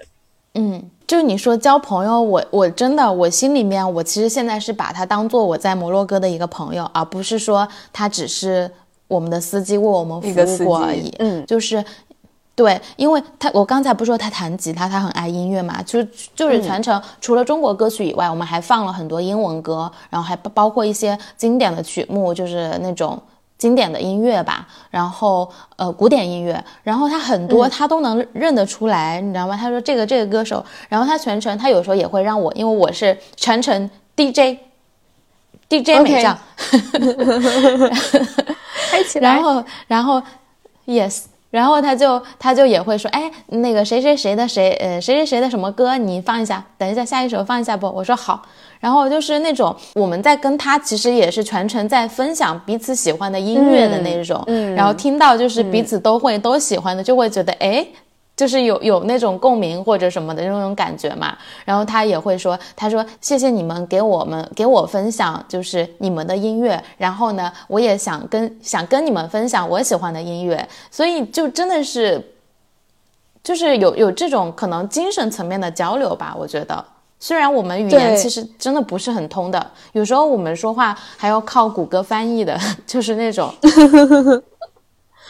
嗯。就你说交朋友，我我真的我心里面，我其实现在是把他当做我在摩洛哥的一个朋友，而不是说他只是我们的司机为我们服务过而已。嗯，就是，对，因为他我刚才不是说他弹吉他，他很爱音乐嘛，就就是全程除了中国歌曲以外，我们还放了很多英文歌，然后还包括一些经典的曲目，就是那种。经典的音乐吧，然后呃古典音乐，然后他很多他都能认得出来，你知道吗？他说这个这个歌手，然后他全程他有时候也会让我，因为我是全程 DJ，DJ 美将，嗨起来，然后然后 yes。然后他就他就也会说，哎，那个谁谁谁的谁呃谁谁谁的什么歌你放一下，等一下下一首放一下不？我说好。然后就是那种我们在跟他其实也是全程在分享彼此喜欢的音乐的那种，然后听到就是彼此都会都喜欢的，就会觉得哎。就是有有那种共鸣或者什么的那种感觉嘛，然后他也会说，他说谢谢你们给我们给我分享，就是你们的音乐，然后呢，我也想跟想跟你们分享我喜欢的音乐，所以就真的是，就是有有这种可能精神层面的交流吧，我觉得，虽然我们语言其实真的不是很通的，有时候我们说话还要靠谷歌翻译的，就是那种。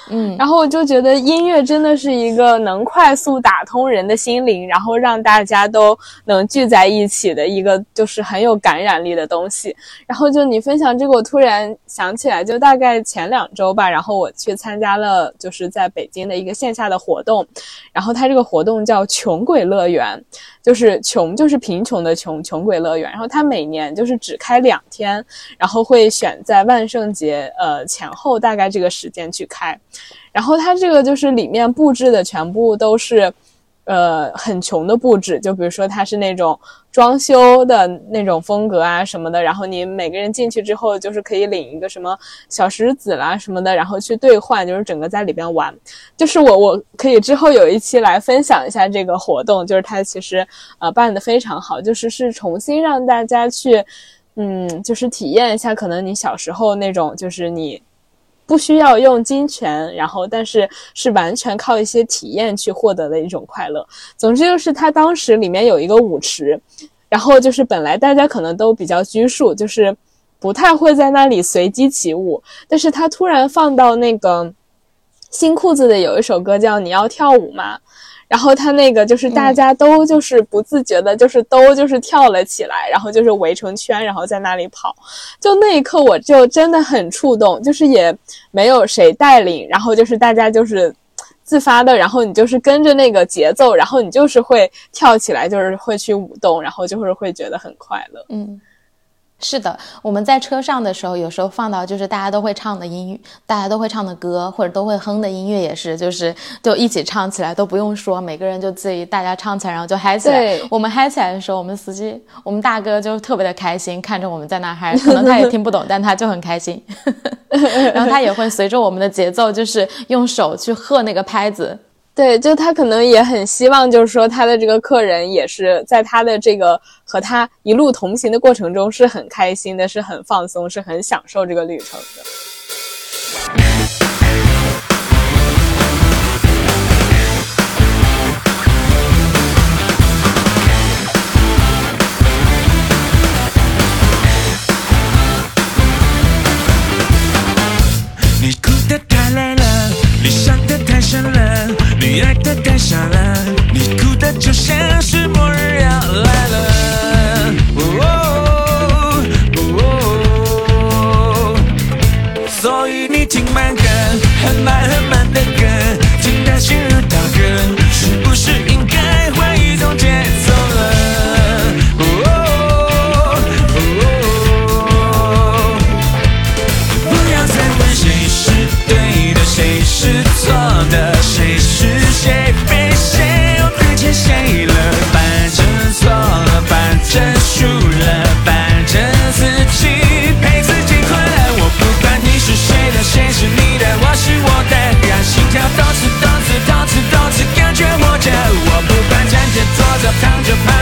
嗯，然后我就觉得音乐真的是一个能快速打通人的心灵，然后让大家都能聚在一起的一个就是很有感染力的东西。然后就你分享这个，我突然想起来，就大概前两周吧，然后我去参加了就是在北京的一个线下的活动，然后它这个活动叫“穷鬼乐园”，就是穷就是贫穷的穷，穷鬼乐园。然后它每年就是只开两天，然后会选在万圣节呃前后大概这个时间去开。然后它这个就是里面布置的全部都是，呃，很穷的布置。就比如说它是那种装修的那种风格啊什么的。然后你每个人进去之后，就是可以领一个什么小石子啦什么的，然后去兑换，就是整个在里边玩。就是我我可以之后有一期来分享一下这个活动，就是它其实呃办的非常好，就是是重新让大家去，嗯，就是体验一下可能你小时候那种，就是你。不需要用金钱，然后但是是完全靠一些体验去获得的一种快乐。总之就是他当时里面有一个舞池，然后就是本来大家可能都比较拘束，就是不太会在那里随机起舞，但是他突然放到那个新裤子的有一首歌叫《你要跳舞吗》。然后他那个就是大家都就是不自觉的，就是都就是跳了起来，然后就是围成圈，然后在那里跑。就那一刻，我就真的很触动，就是也没有谁带领，然后就是大家就是自发的，然后你就是跟着那个节奏，然后你就是会跳起来，就是会去舞动，然后就是会觉得很快乐。嗯。是的，我们在车上的时候，有时候放到就是大家都会唱的音乐，大家都会唱的歌，或者都会哼的音乐，也是就是就一起唱起来，都不用说，每个人就自己大家唱起来，然后就嗨起来。我们嗨起来的时候，我们司机，我们大哥就特别的开心，看着我们在那嗨，可能他也听不懂，但他就很开心。然后他也会随着我们的节奏，就是用手去喝那个拍子。对，就他可能也很希望，就是说他的这个客人也是在他的这个和他一路同行的过程中是很开心的，是很放松，是很享受这个旅程的。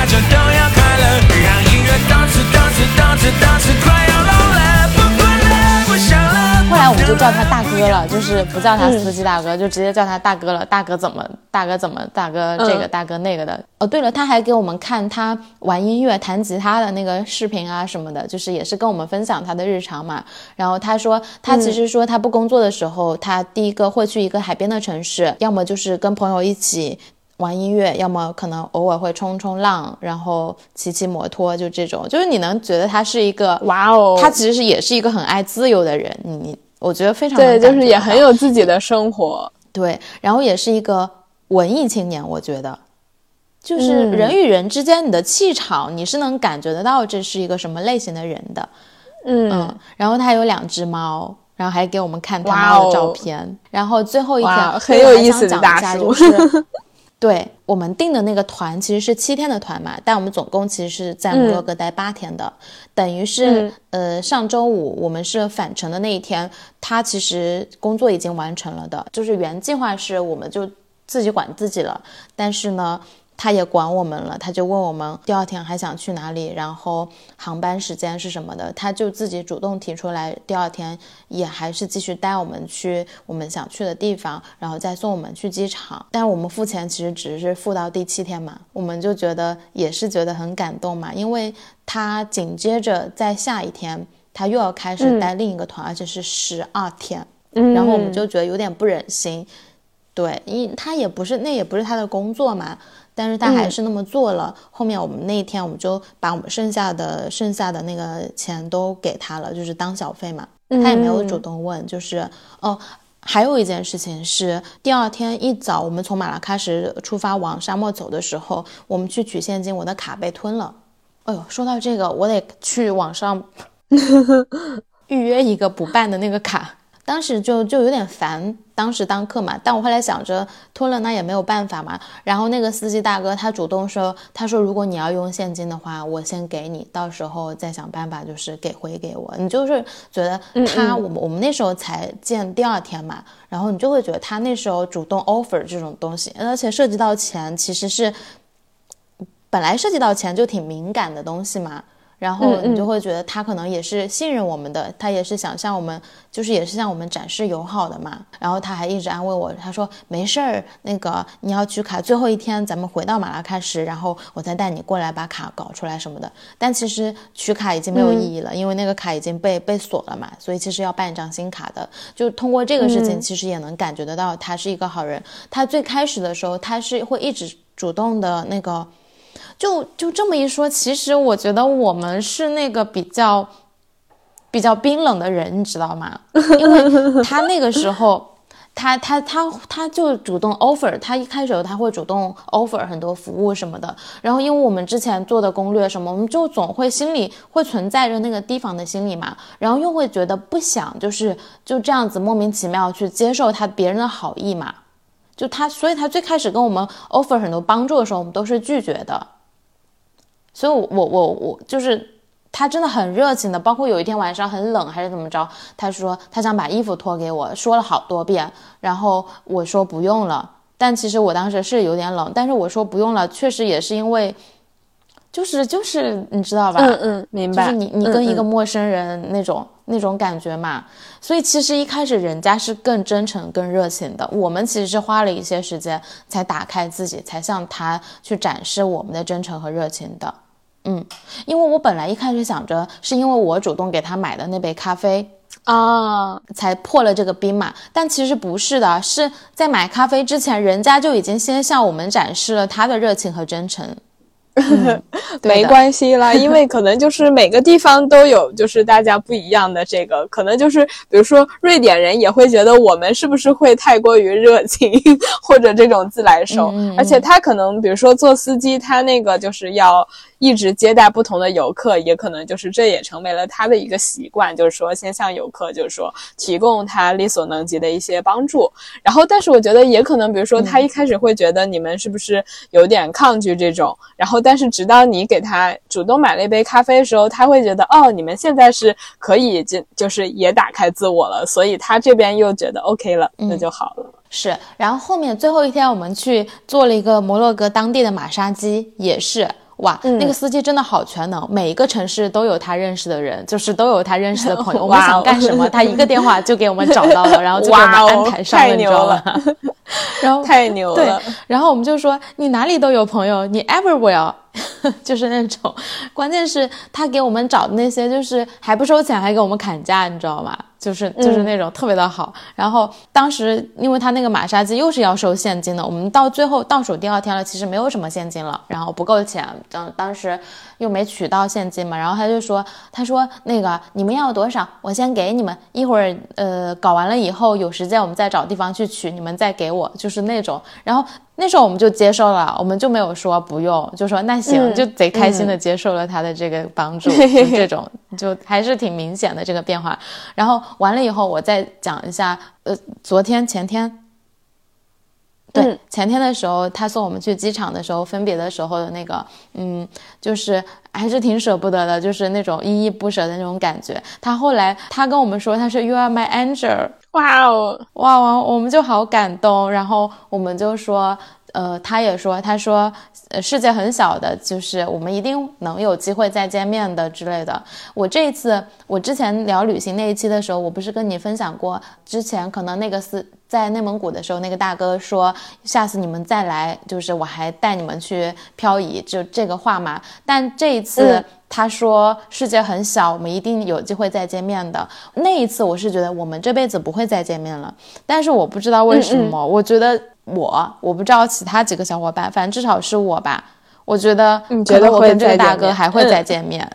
躺着趴着都要快乐，让音乐动次动次动次动次快要聋了，不管了，不想了。后来我们就叫他大哥了，就是不叫他司机大哥，就直接叫他大哥了。大哥怎么？大哥怎么？大哥这个，大哥那个的。哦，对了，他还给我们看他玩音乐、弹吉他的那个视频啊什么的，就是也是跟我们分享他的日常嘛。然后他说，他其实说他不工作的时候，他第一个会去一个海边的城市，要么就是跟朋友一起。玩音乐，要么可能偶尔会冲冲浪，然后骑骑摩托，就这种，就是你能觉得他是一个哇哦，他其实是也是一个很爱自由的人，你你我觉得非常对，就是也很有自己的生活，对，然后也是一个文艺青年，我觉得，就是人与人之间你的气场，你是能感觉得到这是一个什么类型的人的，嗯，然后他有两只猫，然后还给我们看他猫的照片，然后最后一条很有意思的大叔。对我们定的那个团其实是七天的团嘛，但我们总共其实是在摩洛哥待八天的，等于是呃上周五我们是返程的那一天，他其实工作已经完成了的，就是原计划是我们就自己管自己了，但是呢。他也管我们了，他就问我们第二天还想去哪里，然后航班时间是什么的，他就自己主动提出来，第二天也还是继续带我们去我们想去的地方，然后再送我们去机场。但我们付钱其实只是付到第七天嘛，我们就觉得也是觉得很感动嘛，因为他紧接着在下一天他又要开始带另一个团，而且是十二天。嗯然后我们就觉得有点不忍心，对，因他也不是那也不是他的工作嘛，但是他还是那么做了。后面我们那一天我们就把我们剩下的剩下的那个钱都给他了，就是当小费嘛。他也没有主动问，就是哦。还有一件事情是，第二天一早，我们从马拉喀什出发往沙漠走的时候，我们去取现金，我的卡被吞了。哎呦，说到这个，我得去网上 预约一个补办的那个卡。当时就就有点烦，当时当客嘛，但我后来想着拖了那也没有办法嘛。然后那个司机大哥他主动说，他说如果你要用现金的话，我先给你，到时候再想办法就是给回给我。你就是觉得他，我们我们那时候才见第二天嘛，然后你就会觉得他那时候主动 offer 这种东西，而且涉及到钱，其实是本来涉及到钱就挺敏感的东西嘛。然后你就会觉得他可能也是信任我们的，他也是想向我们，就是也是向我们展示友好的嘛。然后他还一直安慰我，他说没事儿，那个你要取卡，最后一天咱们回到马拉喀什，然后我再带你过来把卡搞出来什么的。但其实取卡已经没有意义了，因为那个卡已经被被锁了嘛，所以其实要办一张新卡的。就通过这个事情，其实也能感觉得到他是一个好人。他最开始的时候，他是会一直主动的那个。就就这么一说，其实我觉得我们是那个比较比较冰冷的人，你知道吗？因为他那个时候，他他他他就主动 offer，他一开始他会主动 offer 很多服务什么的。然后因为我们之前做的攻略什么，我们就总会心里会存在着那个提防的心理嘛，然后又会觉得不想就是就这样子莫名其妙去接受他别人的好意嘛。就他，所以他最开始跟我们 offer 很多帮助的时候，我们都是拒绝的。所以，我我我我就是他真的很热情的，包括有一天晚上很冷还是怎么着，他说他想把衣服脱给我，说了好多遍，然后我说不用了，但其实我当时是有点冷，但是我说不用了，确实也是因为，就是就是你知道吧？嗯嗯，明白。就是你你跟一个陌生人那种、那种感觉嘛，所以其实一开始人家是更真诚、更热情的，我们其实是花了一些时间才打开自己，才向他去展示我们的真诚和热情的。嗯，因为我本来一开始想着是因为我主动给他买的那杯咖啡啊，才破了这个冰嘛，但其实不是的，是在买咖啡之前，人家就已经先向我们展示了他的热情和真诚。嗯、没关系啦，因为可能就是每个地方都有，就是大家不一样的这个，可能就是比如说瑞典人也会觉得我们是不是会太过于热情 或者这种自来熟，嗯、而且他可能比如说做司机，他那个就是要一直接待不同的游客，也可能就是这也成为了他的一个习惯，就是说先向游客就是说提供他力所能及的一些帮助，然后但是我觉得也可能比如说他一开始会觉得你们是不是有点抗拒这种，然后。但是直到你给他主动买了一杯咖啡的时候，他会觉得哦，你们现在是可以就就是也打开自我了，所以他这边又觉得 OK 了，那就好了。是，然后后面最后一天我们去做了一个摩洛哥当地的马杀鸡，也是哇，嗯那个司机真的好全能，每一个城市都有他认识的人，就是都有他认识的朋友。我们想干什么，他一个电话就给我们找到了，然后就给我们安排上了，你知道吗？然后太牛对了，，然后我们就说你哪里都有朋友，你 everywhere，就是那种，关键是他给我们找的那些，就是还不收钱，还给我们砍价，你知道吗？就是就是那种特别的好。然后当时因为他那个马杀鸡又是要收现金的，我们到最后倒数第二天了，其实没有什么现金了，然后不够钱，当当时又没取到现金嘛，然后他就说，他说那个你们要多少，我先给你们，一会儿呃搞完了以后有时间我们再找地方去取，你们再给我，就是那种。然后那时候我们就接受了，我们就没有说不用，就说那行，嗯就贼开心的接受了他的这个帮助，就这种就还是挺明显的这个变化。然后完了以后，我再讲一下，呃，昨天前天。对，嗯前天的时候，他送我们去机场的时候，分别的时候的那个，嗯，就是还是挺舍不得的，就是那种依依不舍的那种感觉。他后来他跟我们说，他说 “You are my angel”，哇哦，哇哇，我们就好感动。然后我们就说，呃，他也说，他说，呃，世界很小的，就是我们一定能有机会再见面的之类的。我这一次，我之前聊旅行那一期的时候，我不是跟你分享过，之前可能那个是在内蒙古的时候，那个大哥说下次你们再来，就是我还带你们去漂移，就这个话嘛。但这一次。嗯他说：“世界很小，我们一定有机会再见面的。”那一次，我是觉得我们这辈子不会再见面了。但是我不知道为什么，我觉得我，我不知道其他几个小伙伴，反正至少是我吧。我觉得，你觉得我跟这个大哥还会再见面。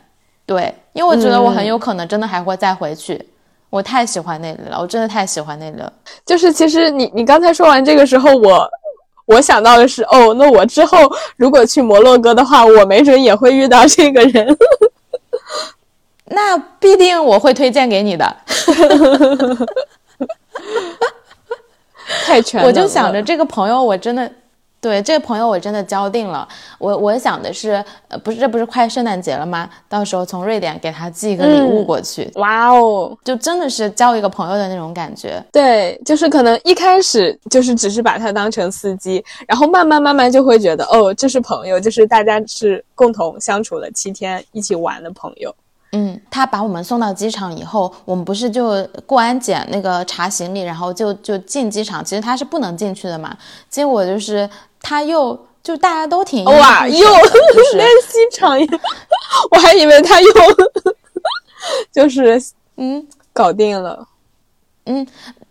对，因为我觉得我很有可能真的还会再回去。我太喜欢那里了，我真的太喜欢那里了。就是其实你你刚才说完这个时候，我我想到的是，哦，那我之后如果去摩洛哥的话，我没准也会遇到这个人。那必定我会推荐给你的。太全了，我就想着这个朋友，我真的对这个朋友我真的交定了。我我想的是，呃，不是这不是快圣诞节了吗？到时候从瑞典给他寄一个礼物过去，哇哦，就真的是交一个朋友的那种感觉。对，就是可能一开始就是只是把他当成司机，然后慢慢慢慢就会觉得，哦，这是朋友，就是大家是共同相处了七天一起玩的朋友。嗯，他把我们送到机场以后，我们不是就过安检那个查行李，然后就就进机场，其实他是不能进去的嘛。结果就是他又就大家都挺哇，又就是连机场也，我还以为他又就是嗯搞定了。嗯，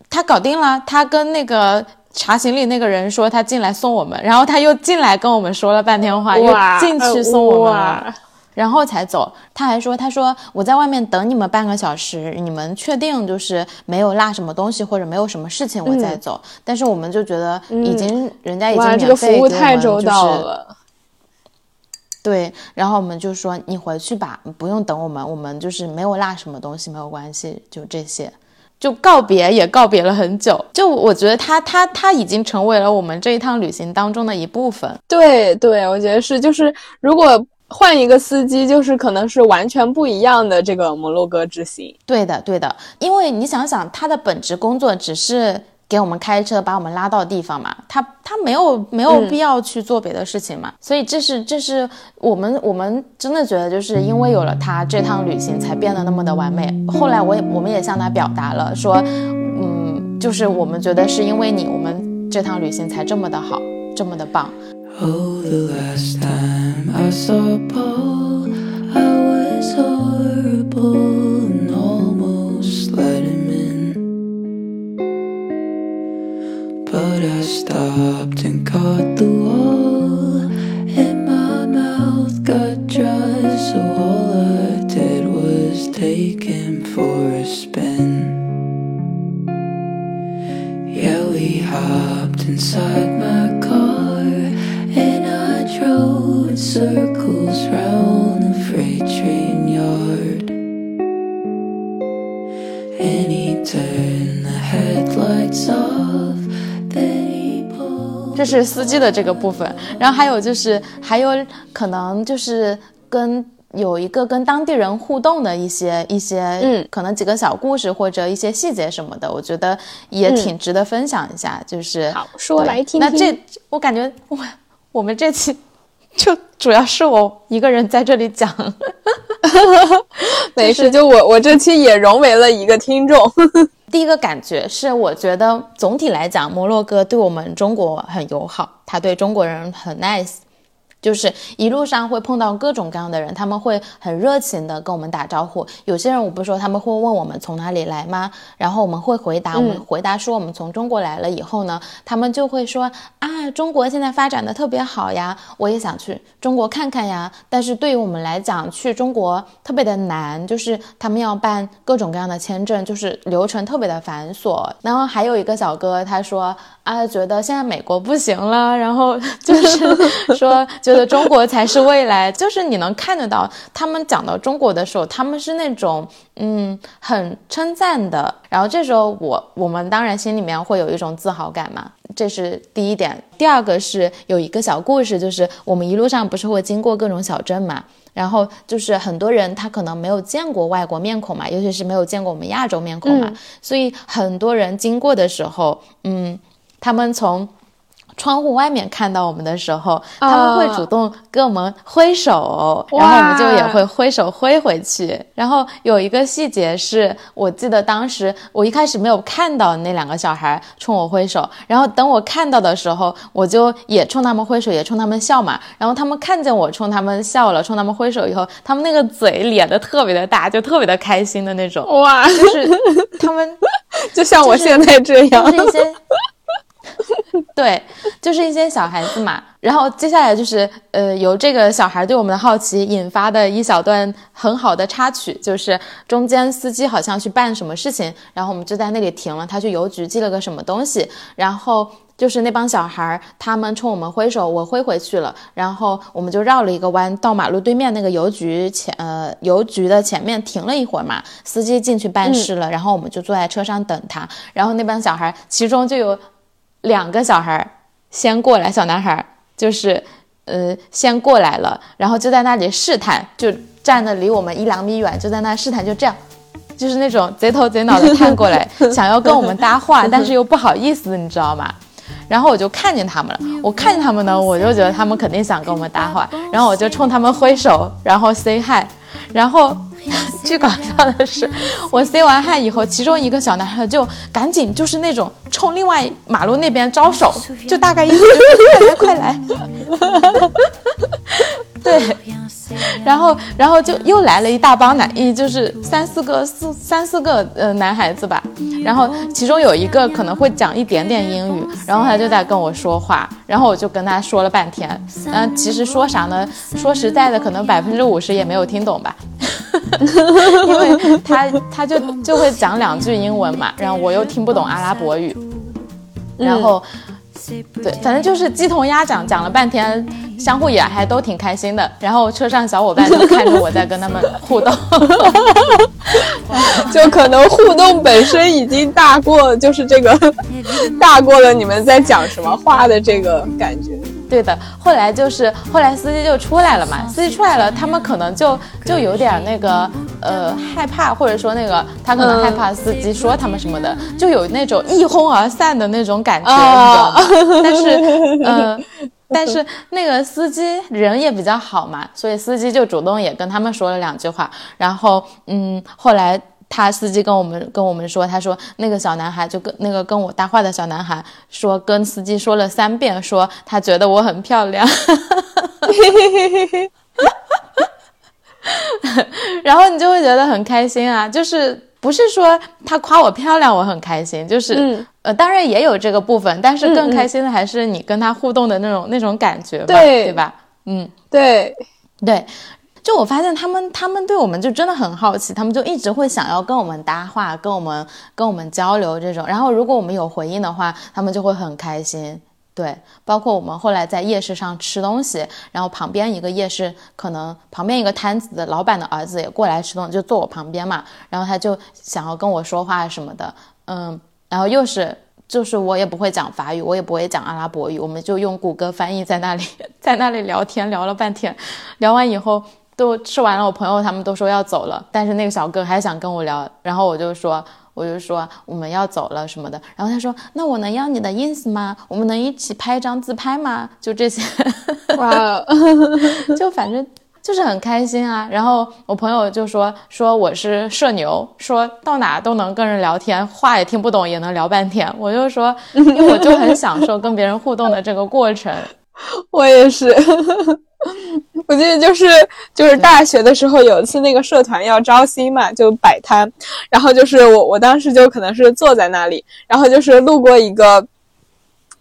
他搞定了，他跟那个。查行李那个人说他进来送我们，然后他又进来跟我们说了半天话，又，进去送我们了。哇然后才走。他还说：“他说我在外面等你们半个小时，你们确定就是没有落什么东西或者没有什么事情，我再走。但是我们就觉得已经、人家已经哇，免这个服务太周到了。对，然后我们就说你回去吧，不用等我们，我们就是没有落什么东西，没有关系，就这些。就告别也告别了很久，就我觉得他他他已经成为了我们这一趟旅行当中的一部分。对对，我觉得是，就是如果换一个司机，就是可能是完全不一样的这个摩洛哥之行。对的，对的，因为你想想，他的本职工作只是给我们开车，把我们拉到地方嘛，他他没有没有必要去做别的事情嘛，所以这是这是我们我们真的觉得，就是因为有了他，这趟旅行才变得那么的完美。后来我也我们也向他表达了，说，嗯，就是我们觉得是因为你，我们这趟旅行才这么的好，这么的棒。Oh, the last time I saw Paul, I was horrible and almost let him in. But I stopped and caught the wall, and my mouth got dry, so all I did was take him for a spin. Yeah, we hopped inside my car circles round the freight train yard. And he turned the headlights off, then he pulled. 这是司机的这个部分，然后还有就是还有可能就是跟有一个跟当地人互动的一些一些，嗯可能几个小故事或者一些细节什么的，我觉得也挺值得分享一下。就是好说对来听听那这我感觉我我们这期 就主要是我一个人在这里讲，没事，就我我这期也融为了一个听众。第一个感觉是，我觉得总体来讲，摩洛哥对我们中国很友好，他对中国人很 nice，就是一路上会碰到各种各样的人，他们会很热情的跟我们打招呼。有些人我不是说他们会问我们从哪里来吗？然后我们会回答，我们回答说我们从中国来了以后呢，他们就会说啊，中国现在发展的特别好呀，我也想去中国看看呀。但是对于我们来讲，去中国特别的难，就是他们要办各种各样的签证，就是流程特别的繁琐。然后还有一个小哥他说啊，觉得现在美国不行了，然后 就是说觉得中国才是未来，就是你能看得到他们讲到中国的时候，他们是那种嗯很称赞的。然后这时候我我们当然心里面会有一种自豪感嘛，这是第一点。第二个是有一个小故事，就是我们一路上不是会经过各种小镇嘛。然后就是很多人他可能没有见过外国面孔嘛，尤其是没有见过我们亚洲面孔嘛，所以很多人经过的时候，嗯，他们从窗户外面看到我们的时候，他们会主动跟我们挥手，然后我们就也会挥手挥回去。然后有一个细节是我记得当时我一开始没有看到那两个小孩冲我挥手，然后等我看到的时候，我就也冲他们挥手，也冲他们笑嘛。然后他们看见我冲他们笑了，冲他们挥手以后，他们那个嘴咧的特别的大，就特别的开心的那种。哇，就是他们 就像我现在这样，就是一些。对，就是一些小孩子嘛。然后接下来就是呃，由这个小孩对我们的好奇引发的一小段很好的插曲，就是中间司机好像去办什么事情，然后我们就在那里停了，他去邮局寄了个什么东西，然后就是那帮小孩他们冲我们挥手，我挥回去了，然后我们就绕了一个弯到马路对面那个邮局前呃邮局的前面停了一会儿嘛，司机进去办事了，然后我们就坐在车上等他，然后那帮小孩其中就有。两个小孩先过来，小男孩就是，呃，先过来了，然后就在那里试探，就站的离我们一两米远，就在那试探，就这样，就是那种贼头贼脑的探过来，想要跟我们搭话，但是又不好意思，你知道吗？然后我就看见他们了，我看见他们呢，我就觉得他们肯定想跟我们搭话，然后我就冲他们挥手，然后 say hi，然后。最搞笑的是，我塞完汗以后，其中一个小男孩就赶紧就是那种冲另外马路那边招手，就大概意思就是快来快来。对，然后然后就又来了一大帮男，一就是三四个四三四个呃男孩子吧，然后其中有一个可能会讲一点点英语，然后他就在跟我说话，然后我就跟他说了半天，嗯，其实说啥呢？说实在的，可能百分之五十也没有听懂吧。因为 他他就就会讲两句英文嘛，然后我又听不懂阿拉伯语，然后对，反正就是鸡同鸭讲，讲了半天，相互也还都挺开心的。然后车上小伙伴都看着我在跟他们互动，就可能互动本身已经大过，就是这个大过了你们在讲什么话的这个感觉。对的，后来就是后来司机就出来了嘛，司机出来了，他们可能就就有点那个呃害怕，或者说那个他可能害怕司机说他们什么的，就有那种一哄而散的那种感觉，你知道吗？但是嗯，但是那个司机人也比较好嘛，所以司机就主动也跟他们说了两句话，然后嗯，后来。他司机跟我们跟我们说，他说那个小男孩就跟那个跟我搭话的小男孩说，跟司机说了三遍，说他觉得我很漂亮，然后你就会觉得很开心啊，就是不是说他夸我漂亮我很开心，就是呃当然也有这个部分，但是更开心的还是你跟他互动的那种那种感觉吧，对吧？嗯，对对。就我发现他们，他们对我们就真的很好奇，他们就一直会想要跟我们搭话，跟我们跟我们交流这种。然后如果我们有回应的话，他们就会很开心。对，包括我们后来在夜市上吃东西，然后旁边一个夜市，可能旁边一个摊子的老板的儿子也过来吃东西，就坐我旁边嘛。然后他就想要跟我说话什么的，嗯，然后又是就是我也不会讲法语，我也不会讲阿拉伯语，我们就用谷歌翻译在那里 在那里聊天，聊了半天，聊完以后。都吃完了，我朋友他们都说要走了，但是那个小哥还想跟我聊，然后我就说，我就说我们要走了什么的，然后他说，那我能要你的 ins 吗？我们能一起拍一张自拍吗？就这些，哇，就反正就是很开心啊。然后我朋友就说说我是社牛，说到哪都能跟人聊天，话也听不懂也能聊半天。我就说，因为我就很享受跟别人互动的这个过程，我也是。我记得就是就是大学的时候有一次那个社团要招新嘛，就摆摊，然后就是我我当时就可能是坐在那里，然后就是路过一个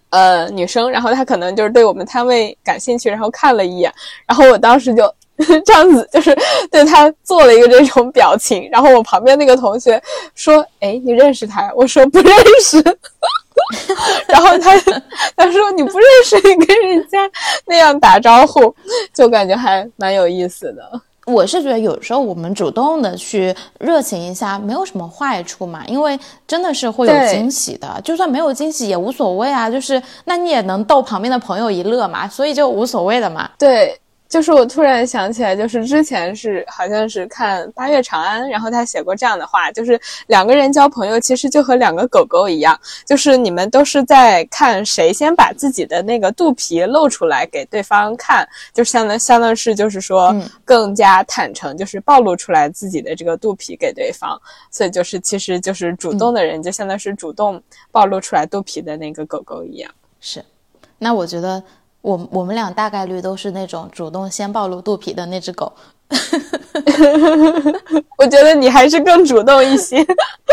呃女生，然后她可能就是对我们摊位感兴趣，然后看了一眼，然后我当时就 这样子就是对他做了一个这种表情，然后我旁边那个同学说：“哎，你认识他？”我说：“不认识。”然后他他说你不认识你跟人家那样打招呼，就感觉还蛮有意思的。我是觉得有时候我们主动的去热情一下，没有什么坏处嘛，因为真的是会有惊喜的。就算没有惊喜也无所谓啊，就是那你也能逗旁边的朋友一乐嘛，所以就无所谓的嘛。对就是我突然想起来，就是之前是好像是看《八月长安》，然后他写过这样的话，就是两个人交朋友其实就和两个狗狗一样，就是你们都是在看谁先把自己的那个肚皮露出来给对方看，就相当相当是就是说嗯。更加坦诚，就是暴露出来自己的这个肚皮给对方，所以就是其实就是主动的人就相当是主动暴露出来肚皮的那个狗狗一样。是，那我觉得我我们俩大概率都是那种主动先暴露肚皮的那只狗。我觉得你还是更主动一些。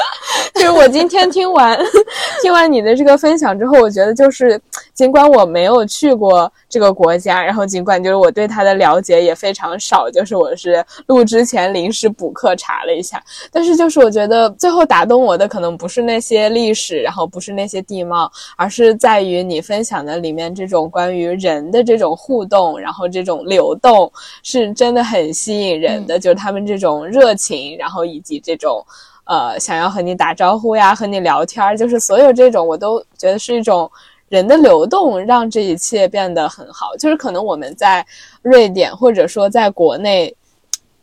就是我今天听完 听完你的这个分享之后，我觉得就是，尽管我没有去过这个国家，然后尽管就是我对它的了解也非常少，就是我是录之前临时补课查了一下，但是就是我觉得最后打动我的可能不是那些历史，然后不是那些地貌，而是在于你分享的里面这种关于人的这种互动，然后这种流动，是真的很吸引人的，就是他们这种热情，然后以及这种。呃，想要和你打招呼呀，和你聊天儿，就是所有这种，我都觉得是一种人的流动，让这一切变得很好。就是可能我们在瑞典，或者说在国内，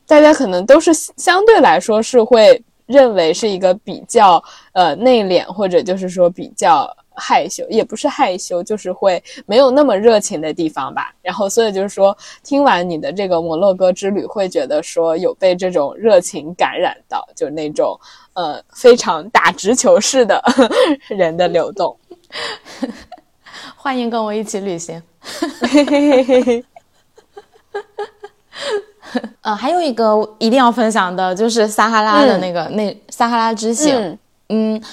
大家可能都是相对来说是会认为是一个比较呃内敛，或者就是说比较害羞，也不是害羞，就是会没有那么热情的地方吧。然后，所以就是说，听完你的这个摩洛哥之旅，会觉得说有被这种热情感染到，就那种呃非常打直球式的 人的流动。欢迎跟我一起旅行。呃，还有一个一定要分享的就是撒哈拉的那个、那撒哈拉之行。嗯嗯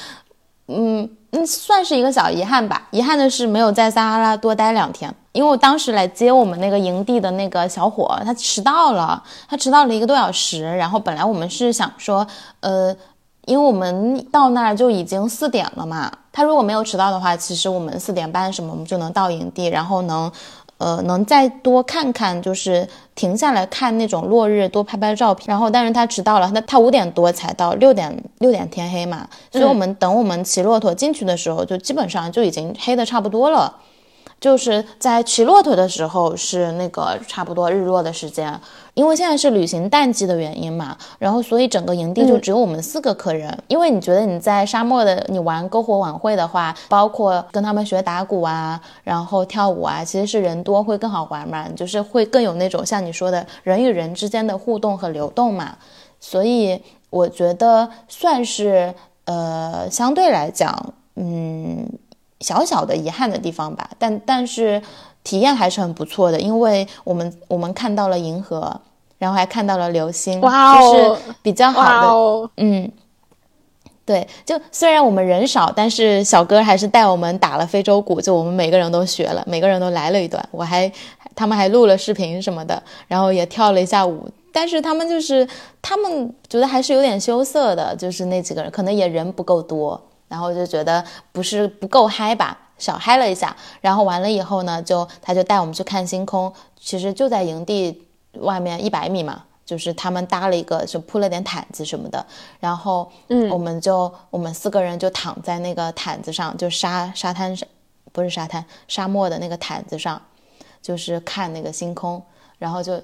嗯嗯，算是一个小遗憾吧。遗憾的是没有在撒哈拉多待两天，因为我当时来接我们那个营地的那个小伙，他迟到了，他迟到了一个多小时。然后本来我们是想说，呃，因为我们到那儿就已经四点了嘛，他如果没有迟到的话，其实我们四点半什么我们就能到营地，然后能。呃，能再多看看，就是停下来看那种落日，多拍拍照片。然后，但是他迟到了，他他五点多才到，六点六点天黑嘛，所以我们等我们骑骆驼进去的时候，就基本上就已经黑的差不多了。就是在骑骆驼的时候是那个差不多日落的时间，因为现在是旅行淡季的原因嘛，然后所以整个营地就只有我们四个客人。因为你觉得你在沙漠的你玩篝火晚会的话，包括跟他们学打鼓啊，然后跳舞啊，其实是人多会更好玩嘛，就是会更有那种像你说的人与人之间的互动和流动嘛。所以我觉得算是呃相对来讲，嗯。小小的遗憾的地方吧，但但是体验还是很不错的，因为我们我们看到了银河，然后还看到了流星，哇哦就是比较好的，哦，嗯，对，就虽然我们人少，但是小哥还是带我们打了非洲鼓，就我们每个人都学了，每个人都来了一段，我还他们还录了视频什么的，然后也跳了一下舞。但是他们就是，他们觉得还是有点羞涩的，就是那几个人，可能也人不够多，然后就觉得不是不够嗨吧，小嗨了一下。然后完了以后呢，就他就带我们去看星空，其实就在营地外面一百米嘛，就是他们搭了一个，就铺了点毯子什么的，然后嗯。我们就我们四个人就躺在那个毯子上，就沙沙滩上，不是沙滩，沙漠的那个毯子上，就是看那个星空，然后就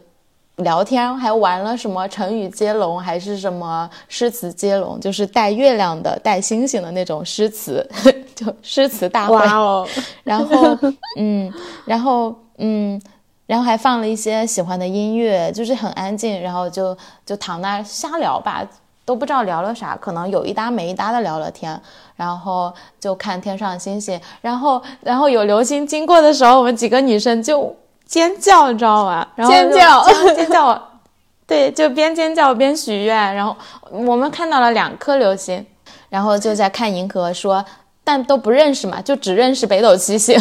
聊天，还玩了什么成语接龙，还是什么诗词接龙，就是带月亮的、带星星的那种诗词，就诗词大会。哇哦，然后，嗯，然后，嗯，然后还放了一些喜欢的音乐，就是很安静，然后就就躺那儿瞎聊吧，都不知道聊了啥，可能有一搭没一搭的聊了天，然后就看天上星星，然后，然后有流星经过的时候，我们几个女生就尖叫，你知道吗？然后尖叫尖尖叫。对，就边尖叫边许愿，然后我们看到了两颗流星，然后就在看银河说，但都不认识嘛，就只认识北斗七星。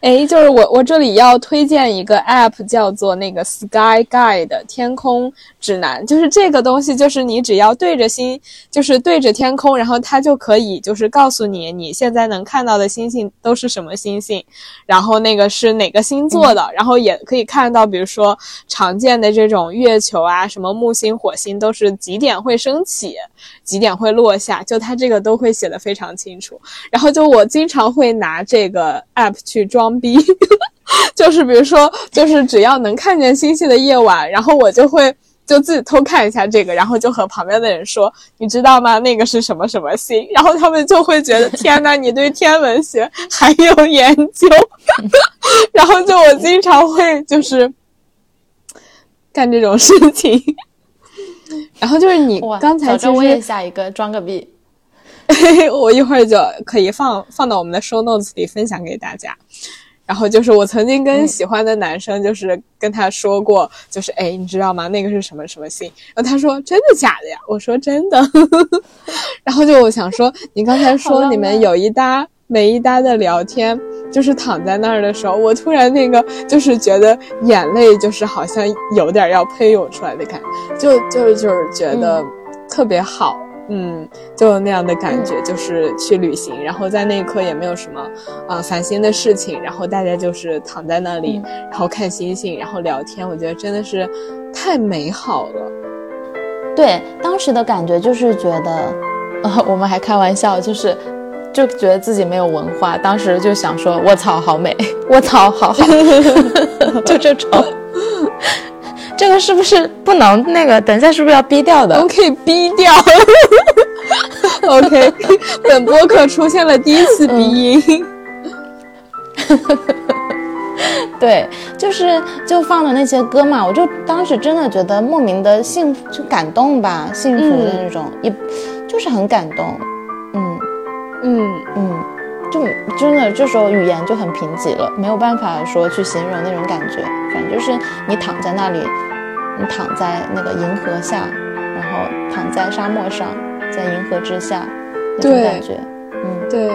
哎，就是我我这里要推荐一个 app，叫做那个 Sky Guide 天空指南。就是这个东西，就是你只要对着星，就是对着天空，然后它就可以就是告诉你你现在能看到的星星都是什么星星，然后那个是哪个星座的，然后也可以看到，比如说常见的这种月球啊，什么木星、火星都是几点会升起，几点会落下，就它这个都会写的非常清楚。然后就我经常会拿这个 app 去装逼，就是比如说，就是只要能看见星星的夜晚，然后我就会就自己偷看一下这个，然后就和旁边的人说，你知道吗？那个是什么什么星？然后他们就会觉得，天呐，你对天文学还有研究。然后就我经常会就是干这种事情。然后就是你哇，刚才其早知道我也下一个装个逼。我一会儿就可以放放到我们的 show notes 里分享给大家。然后就是我曾经跟喜欢的男生，就是跟他说过，就是哎，你知道吗？那个是什么什么星？然后他说真的假的呀？我说真的。然后就我想说，你刚才说你们有一搭没一搭的聊天，就是躺在那儿的时候，我突然那个就是觉得眼泪就是好像有点要喷涌出来的感觉，就就是就是觉得特别好。嗯，就那样的感觉，就是去旅行，然后在那一刻也没有什么呃烦心的事情，然后大家就是躺在那里，然后看星星，然后聊天，我觉得真的是太美好了。对，当时的感觉就是觉得，呃，我们还开玩笑，就是就觉得自己没有文化，当时就想说，我操，好美，我操，好好，就这种。这个是不是不能那个？等一下是不是要逼掉的？我们可以逼掉。OK，本播客出现了第一次鼻音。对，就是就放的那些歌嘛，我就当时真的觉得莫名的幸福，就感动吧，幸福的那种，也就是很感动。嗯嗯嗯，就真的这时候语言就很贫瘠了，没有办法说去形容那种感觉。反正就是你躺在那里，你躺在那个银河下，然后躺在沙漠上，在银河之下那种感觉。嗯对，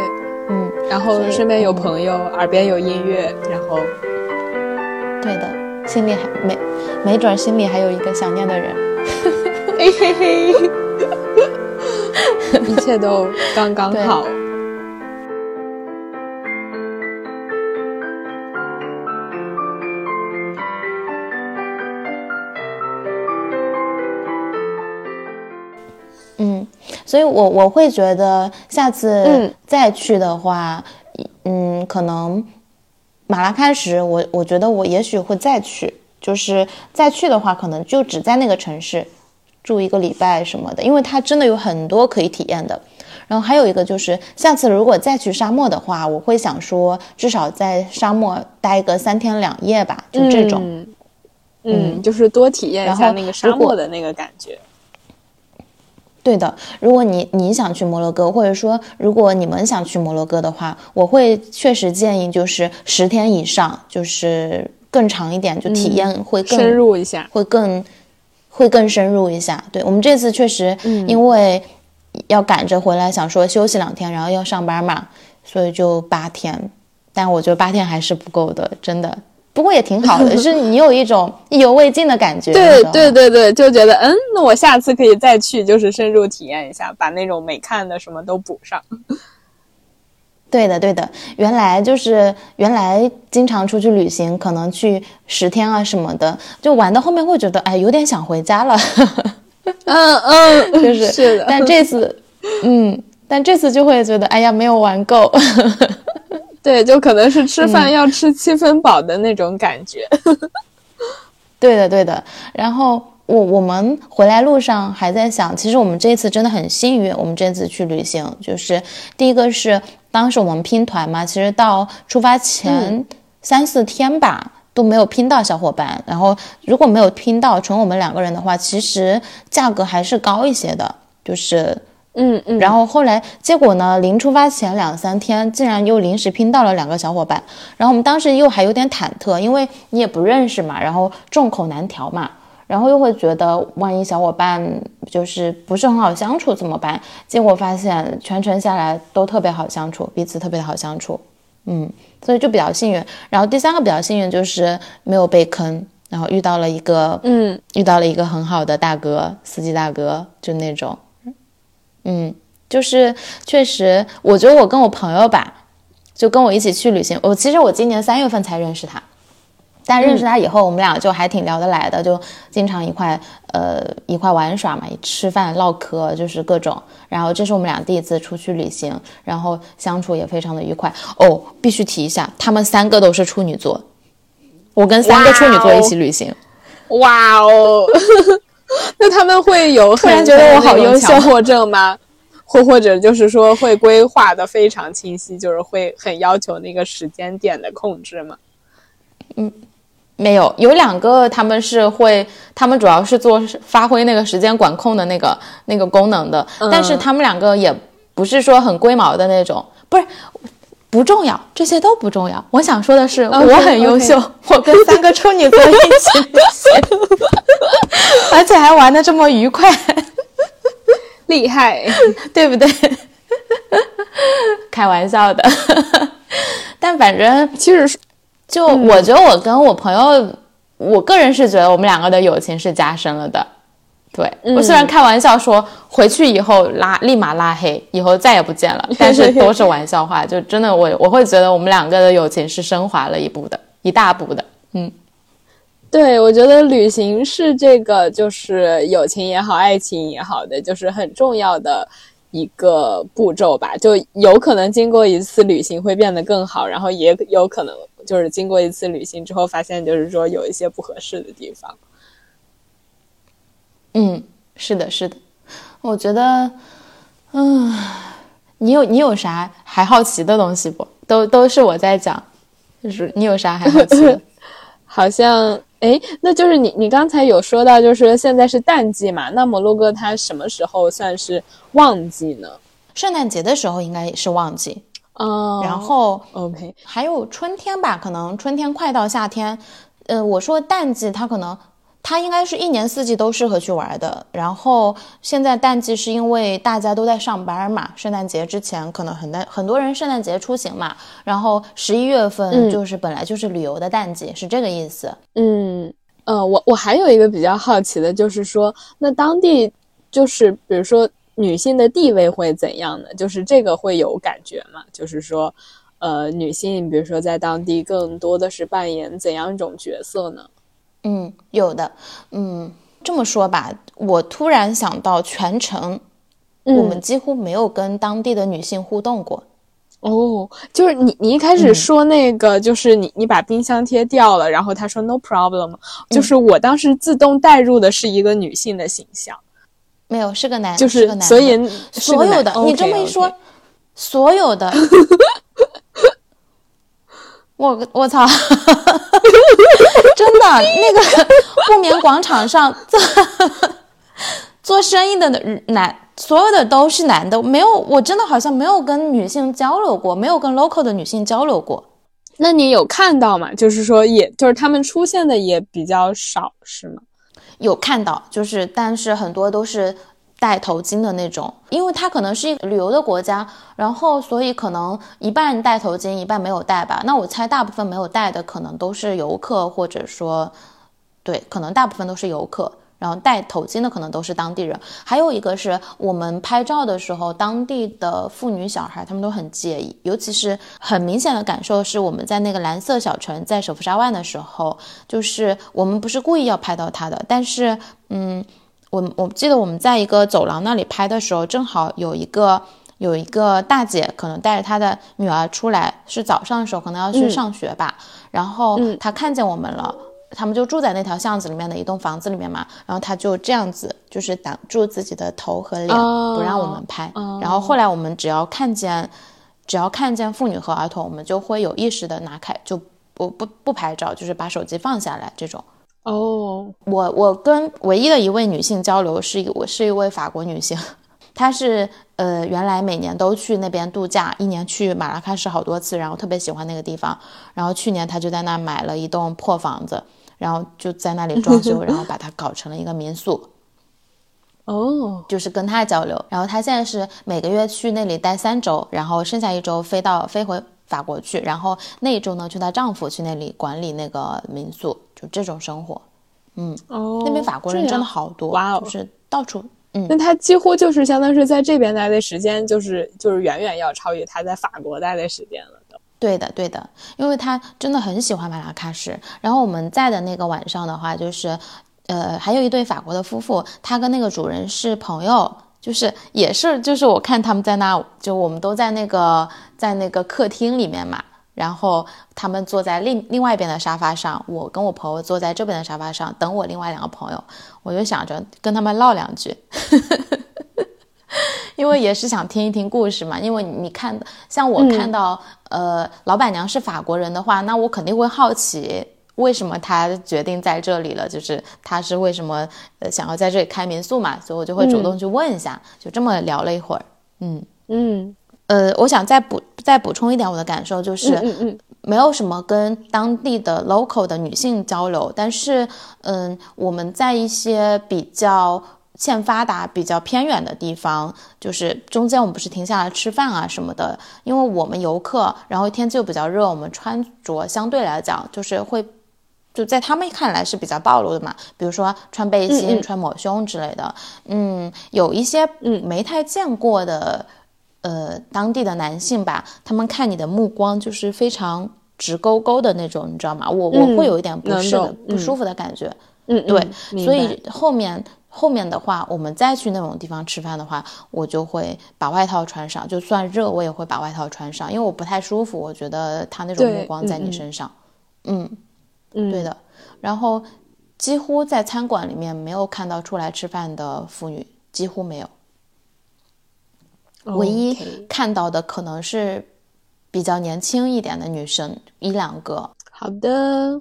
嗯，然后身边有嗯朋友，耳边有音乐，然后对的，心里还没没准儿心里还有一个想念的人。嘿嘿嘿，一切都刚刚好。所以我我会觉得下次嗯再去的话，嗯可能马拉喀什我，我觉得我也许会再去，就是再去的话，可能就只在那个城市住一个礼拜什么的，因为它真的有很多可以体验的。然后还有一个就是，下次如果再去沙漠的话，我会想说，至少在沙漠待个三天两夜吧，就这种。嗯，嗯，就是多体验一下那个沙漠的那个感觉。对的，如果你你想去摩洛哥，或者说如果你们想去摩洛哥的话，我会确实建议就是十天以上，就是更长一点，就体验会更、深入一下。会更会更深入一下。对我们这次确实嗯因为要赶着回来，想说休息两天，然后要上班嘛，所以就八天。但我觉得八天还是不够的，真的。不过也挺好的，就是你有一种意犹未尽的感觉。对对对对，就觉得嗯，那我下次可以再去，就是深入体验一下，把那种没看的什么都补上。对的，对的，原来就是原来经常出去旅行，可能去十天啊什么的，就玩到后面会觉得，哎，有点想回家了，嗯 嗯，就是是的，但这次，嗯，但这次就会觉得，哎呀，没有玩够。对，就可能是吃饭要吃七分饱的那种感觉。对的，对的。然后我我们回来路上还在想，其实我们这次真的很幸运，我们这次去旅行，就是第一个是当时我们拼团嘛，其实到出发前三四天吧。都没有拼到小伙伴，然后如果没有拼到纯我们两个人的话，其实价格还是高一些的，就是嗯嗯，然后后来结果呢，临出发前两三天，竟然又临时拼到了两个小伙伴，然后我们当时又还有点忐忑，因为你也不认识嘛，然后众口难调嘛，然后又会觉得万一小伙伴就是不是很好相处怎么办？结果发现全程下来都特别好相处，彼此特别好相处，嗯，所以就比较幸运。然后第三个比较幸运就是没有被坑，然后遇到了一个嗯遇到了一个很好的大哥，司机大哥，就那种，嗯，就是确实，我觉得我跟我朋友吧，就跟我一起去旅行，我其实我今年三月份才认识他，但认识他以后，我们俩就还挺聊得来的，就经常一块呃一块玩耍嘛，吃饭唠嗑，就是各种。然后这是我们俩第一次出去旅行，然后相处也非常的愉快。哦，必须提一下，他们三个都是处女座，我跟三个处女座一起旅行。哇哦，那他们会有突然很觉得我好优秀强迫症吗？或或者就是说会规划的非常清晰，就是会很要求那个时间点的控制吗？嗯没有，有两个他们是会，他们主要是做发挥那个时间管控的那个那个功能的，但是他们两个也不是说很龟毛的那种，不是不重要，这些都不重要。我想说的是我很优秀 我跟三个处女座一起旅行，而且还玩的这么愉快，厉害，对不对？开玩笑的，但反正其实是就我觉得我跟我朋友，我个人是觉得我们两个的友情是加深了的。对、我虽然开玩笑说回去以后拉立马拉黑，以后再也不见了，但是都是玩笑话。就真的我我会觉得我们两个的友情是升华了一步的，一大步的。嗯，对，我觉得旅行是这个，就是友情也好，爱情也好的，就是很重要的一个步骤吧。就有可能经过一次旅行会变得更好，然后也有可能就是经过一次旅行之后，发现就是说有一些不合适的地方。嗯，是的，是的，我觉得，嗯，你有你有啥还好奇的东西不？都都是我在讲，就是你有啥还好奇的？好像，哎，那就是你你刚才有说到，就是现在是淡季嘛，那摩洛哥它什么时候算是旺季呢？圣诞节的时候应该也是旺季，哦，然后 OK，还有春天吧，可能春天快到夏天，呃，我说淡季，它可能它应该是一年四季都适合去玩的。然后现在淡季是因为大家都在上班嘛，圣诞节之前可能很多很多人圣诞节出行嘛，然后十一月份嗯就是本来就是旅游的淡季，是这个意思。嗯，呃，我我还有一个比较好奇的，就是说，那当地就是比如说女性的地位会怎样呢？就是这个会有感觉吗？就是说，呃，女性比如说在当地更多的是扮演怎样一种角色呢？嗯，有的，嗯，这么说吧，我突然想到全程。嗯。我们几乎没有跟当地的女性互动过，哦，就是你你一开嗯。始说那个，就是你你把冰箱贴掉了，然后他说 no problem，就是我当时自动带入的是一个女性的形象，没有，是个男，就是个男的，所以所有的，你这么一说，所有的，我我操，真的那个 不眠广场上做做生意的男，所有的都是男的，没有，我真的好像没有跟女性交流过，没有跟 local 的女性交流过。那你有看到吗？就是说也，就是他们出现的也比较少，是吗？有看到，就是但是很多都是戴头巾的那种，因为它可能是一个旅游的国家，然后所以可能一半戴头巾，一半没有戴吧。那我猜大部分没有戴的可能都是游客，或者说，对，可能大部分都是游客。然后戴头巾的可能都是当地人，还有一个是我们拍照的时候，当地的妇女小孩他们都很介意，尤其是很明显的感受是我们在那个蓝色小城在首府沙湾的时候，就是我们不是故意要拍到他的，但是嗯，我我记得我们在一个走廊那里拍的时候，正好有一个有一个大姐可能带着她的女儿出来，是早上的时候可能要去上学吧，然后她看见我们了。他们就住在那条巷子里面的一栋房子里面嘛，然后她就这样子，就是挡住自己的头和脸，哦不让我们拍。哦然后后来我们只要看见，只要看见妇女和儿童，我们就会有意识的拿开，就不不不拍照，就是把手机放下来这种。哦，我我跟唯一的一位女性交流是一我是一位法国女性，她是呃原来每年都去那边度假，一年去马拉喀什好多次，然后特别喜欢那个地方，然后去年她就在那儿买了一栋破房子，然后就在那里装修，然后把它搞成了一个民宿，哦，就是跟她交流。然后她现在是每个月去那里待三周，然后剩下一周飞到飞回法国去，然后那一周呢，就她丈夫去那里管理那个民宿，就这种生活。嗯哦，那边法国人真的好多，哇哦就是到处，嗯，那他几乎就是相当于是在这边待的时间，就是就是远远要超越他在法国待的时间了。对的，对的，因为他真的很喜欢马拉喀什。然后我们在的那个晚上的话，就是，呃，还有一对法国的夫妇，他跟那个主人是朋友，就是也是，就是我看他们在那，就我们都在那个在那个客厅里面嘛。然后他们坐在另另外一边的沙发上，我跟我朋友坐在这边的沙发上等我另外两个朋友，我就想着跟他们唠两句。因为也是想听一听故事嘛，因为你看，像我看到，呃，老板娘是法国人的话，那我肯定会好奇，为什么她决定在这里了，就是她是为什么呃想要在这里开民宿嘛，所以我就会主动去问一下，就这么聊了一会儿，嗯。嗯呃，我想再补再补充一点我的感受，就是没有什么跟当地的 local 的女性交流，但是嗯，我们在一些比较欠发达、比较偏远的地方，就是中间我们不是停下来吃饭啊什么的，因为我们游客，然后天气又比较热，我们穿着相对来讲就是会。就在他们看来是比较暴露的嘛，比如说穿背心、嗯嗯穿抹胸之类的。嗯，有一些嗯没太见过的，呃，当地的男性吧，他们看你的目光就是非常直勾勾的那种，你知道吗？我我嗯会有一点不能适的、嗯不舒服的感觉。嗯，对，所以后面后面的话，我们再去那种地方吃饭的话，我就会把外套穿上，就算热我也会把外套穿上，因为我不太舒服，我觉得他那种目光在你身上，嗯嗯对的。然后几乎在餐馆里面没有看到出来吃饭的妇女，几乎没有。唯一看到的可能是比较年轻一点的女生，一两个。好的，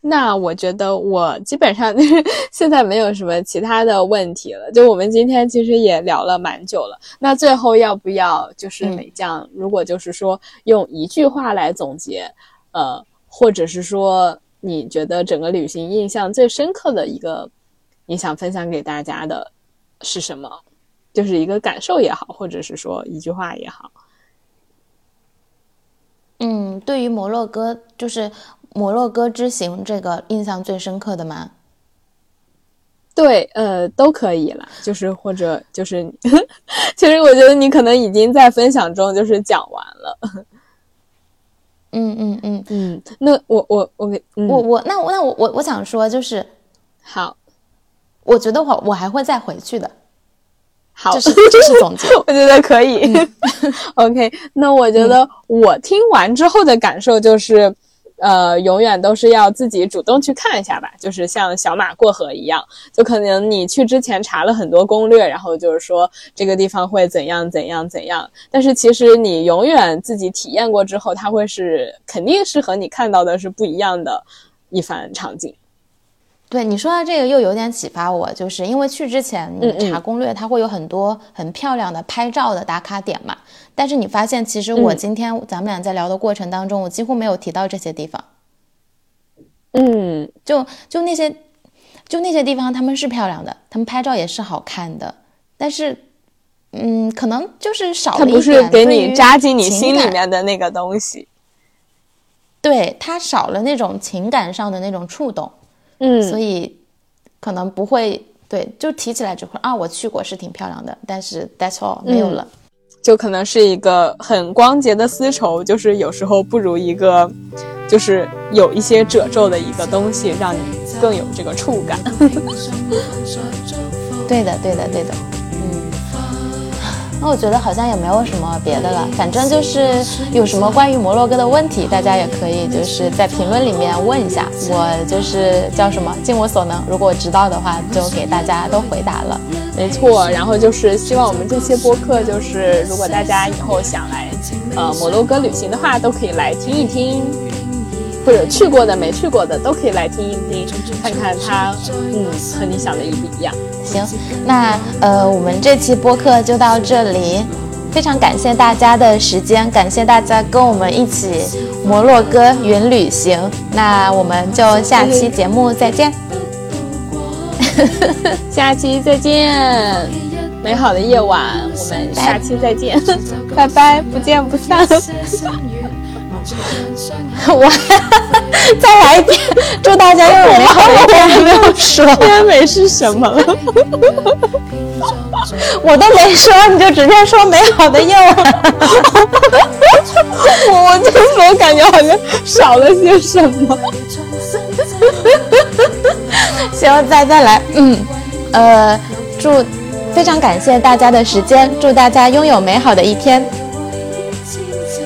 那我觉得我基本上 现在没有什么其他的问题了。就我们今天其实也聊了蛮久了，那最后要不要就是嗯美酱，如果就是说用一句话来总结，呃，或者是说你觉得整个旅行印象最深刻的一个，你想分享给大家的是什么？就是一个感受也好，或者是说一句话也好。嗯，对于摩洛哥，就是摩洛哥之行这个印象最深刻的吗？对，呃，都可以了，就是或者就是，其实我觉得你可能已经在分享中就是讲完了。嗯嗯嗯，嗯，那我我我给、嗯、我我那我那我我我想说，就是好我觉得我我还会再回去的，好，这是这是总结。我觉得可以。OK，那我觉得我听完之后的感受就是，呃，永远都是要自己主动去看一下吧，就是像小马过河一样，就可能你去之前查了很多攻略，然后就是说这个地方会怎样怎样怎样，但是其实你永远自己体验过之后，它会是肯定是和你看到的是不一样的一番场景。对你说到这个，又有点启发我，就是因为去之前你查攻略，它会有很多很漂亮的拍照的打卡点嘛。但是你发现，其实我嗯今天咱们俩在聊的过程当中，我几乎没有提到这些地方。嗯就就那些，就那些地方，他们是漂亮的，他们拍照也是好看的，但是，嗯，可能就是少了一它不是点给你扎进你心里面的那个东西。对它少了那种情感上的那种触动，嗯，所以可能不会对，就提起来就会啊，我去过是挺漂亮的，但是 that's all 没有了。就可能是一个很光洁的丝绸，就是有时候不如一个，就是有一些褶皱的一个东西，让你更有这个触感。对的，对的，对的，嗯。那我觉得好像也没有什么别的了，反正就是有什么关于摩洛哥的问题，大家也可以就是在评论里面问一下，我就是叫什么，尽我所能，如果我知道的话，就给大家都回答了。没错，然后就是希望我们这些播客，就是如果大家以后想来呃摩洛哥旅行的话，都可以来听一听，或者去过的、没去过的都可以来听一听，看看它嗯和你想的一不一样。行，那呃，我们这期播客就到这里，非常感谢大家的时间，感谢大家跟我们一起摩洛哥云旅行。那我们就下期节目再见。下期再见，美好的夜晚，我们下期再见，拜拜，不见不散。我 再来一遍，祝大家拥有美好的一天。还没有说，天美是什么了？我都没说，你就直接说美好的夜晚。我我就是我感觉好像少了些什么。行，再再来，嗯，呃，祝非常感谢大家的时间，祝大家拥有美好的一天。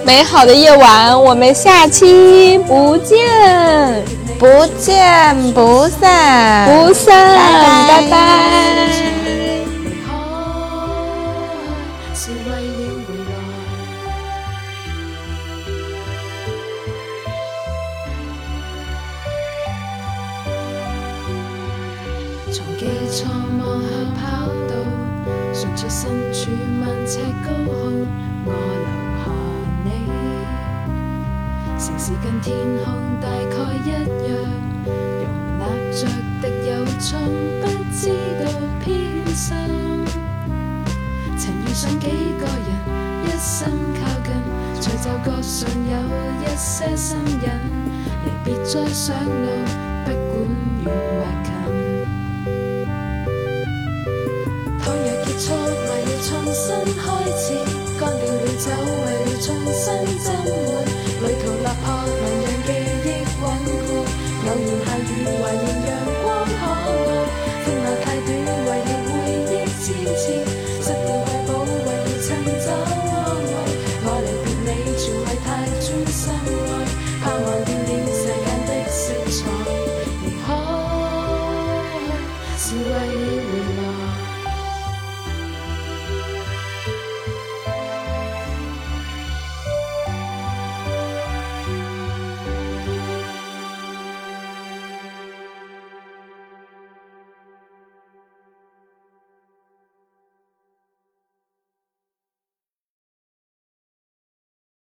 美好的夜晚，我们下期不见不见不散，不散，拜拜。拜拜天空大概一样，容纳着敌友亲，不知道偏心。曾遇上几个人，一心靠近，才就觉上有一些心瘾。别再上路，不管远或近。倘若结束，为要重新开始，干掉了酒，为了重新，斟会？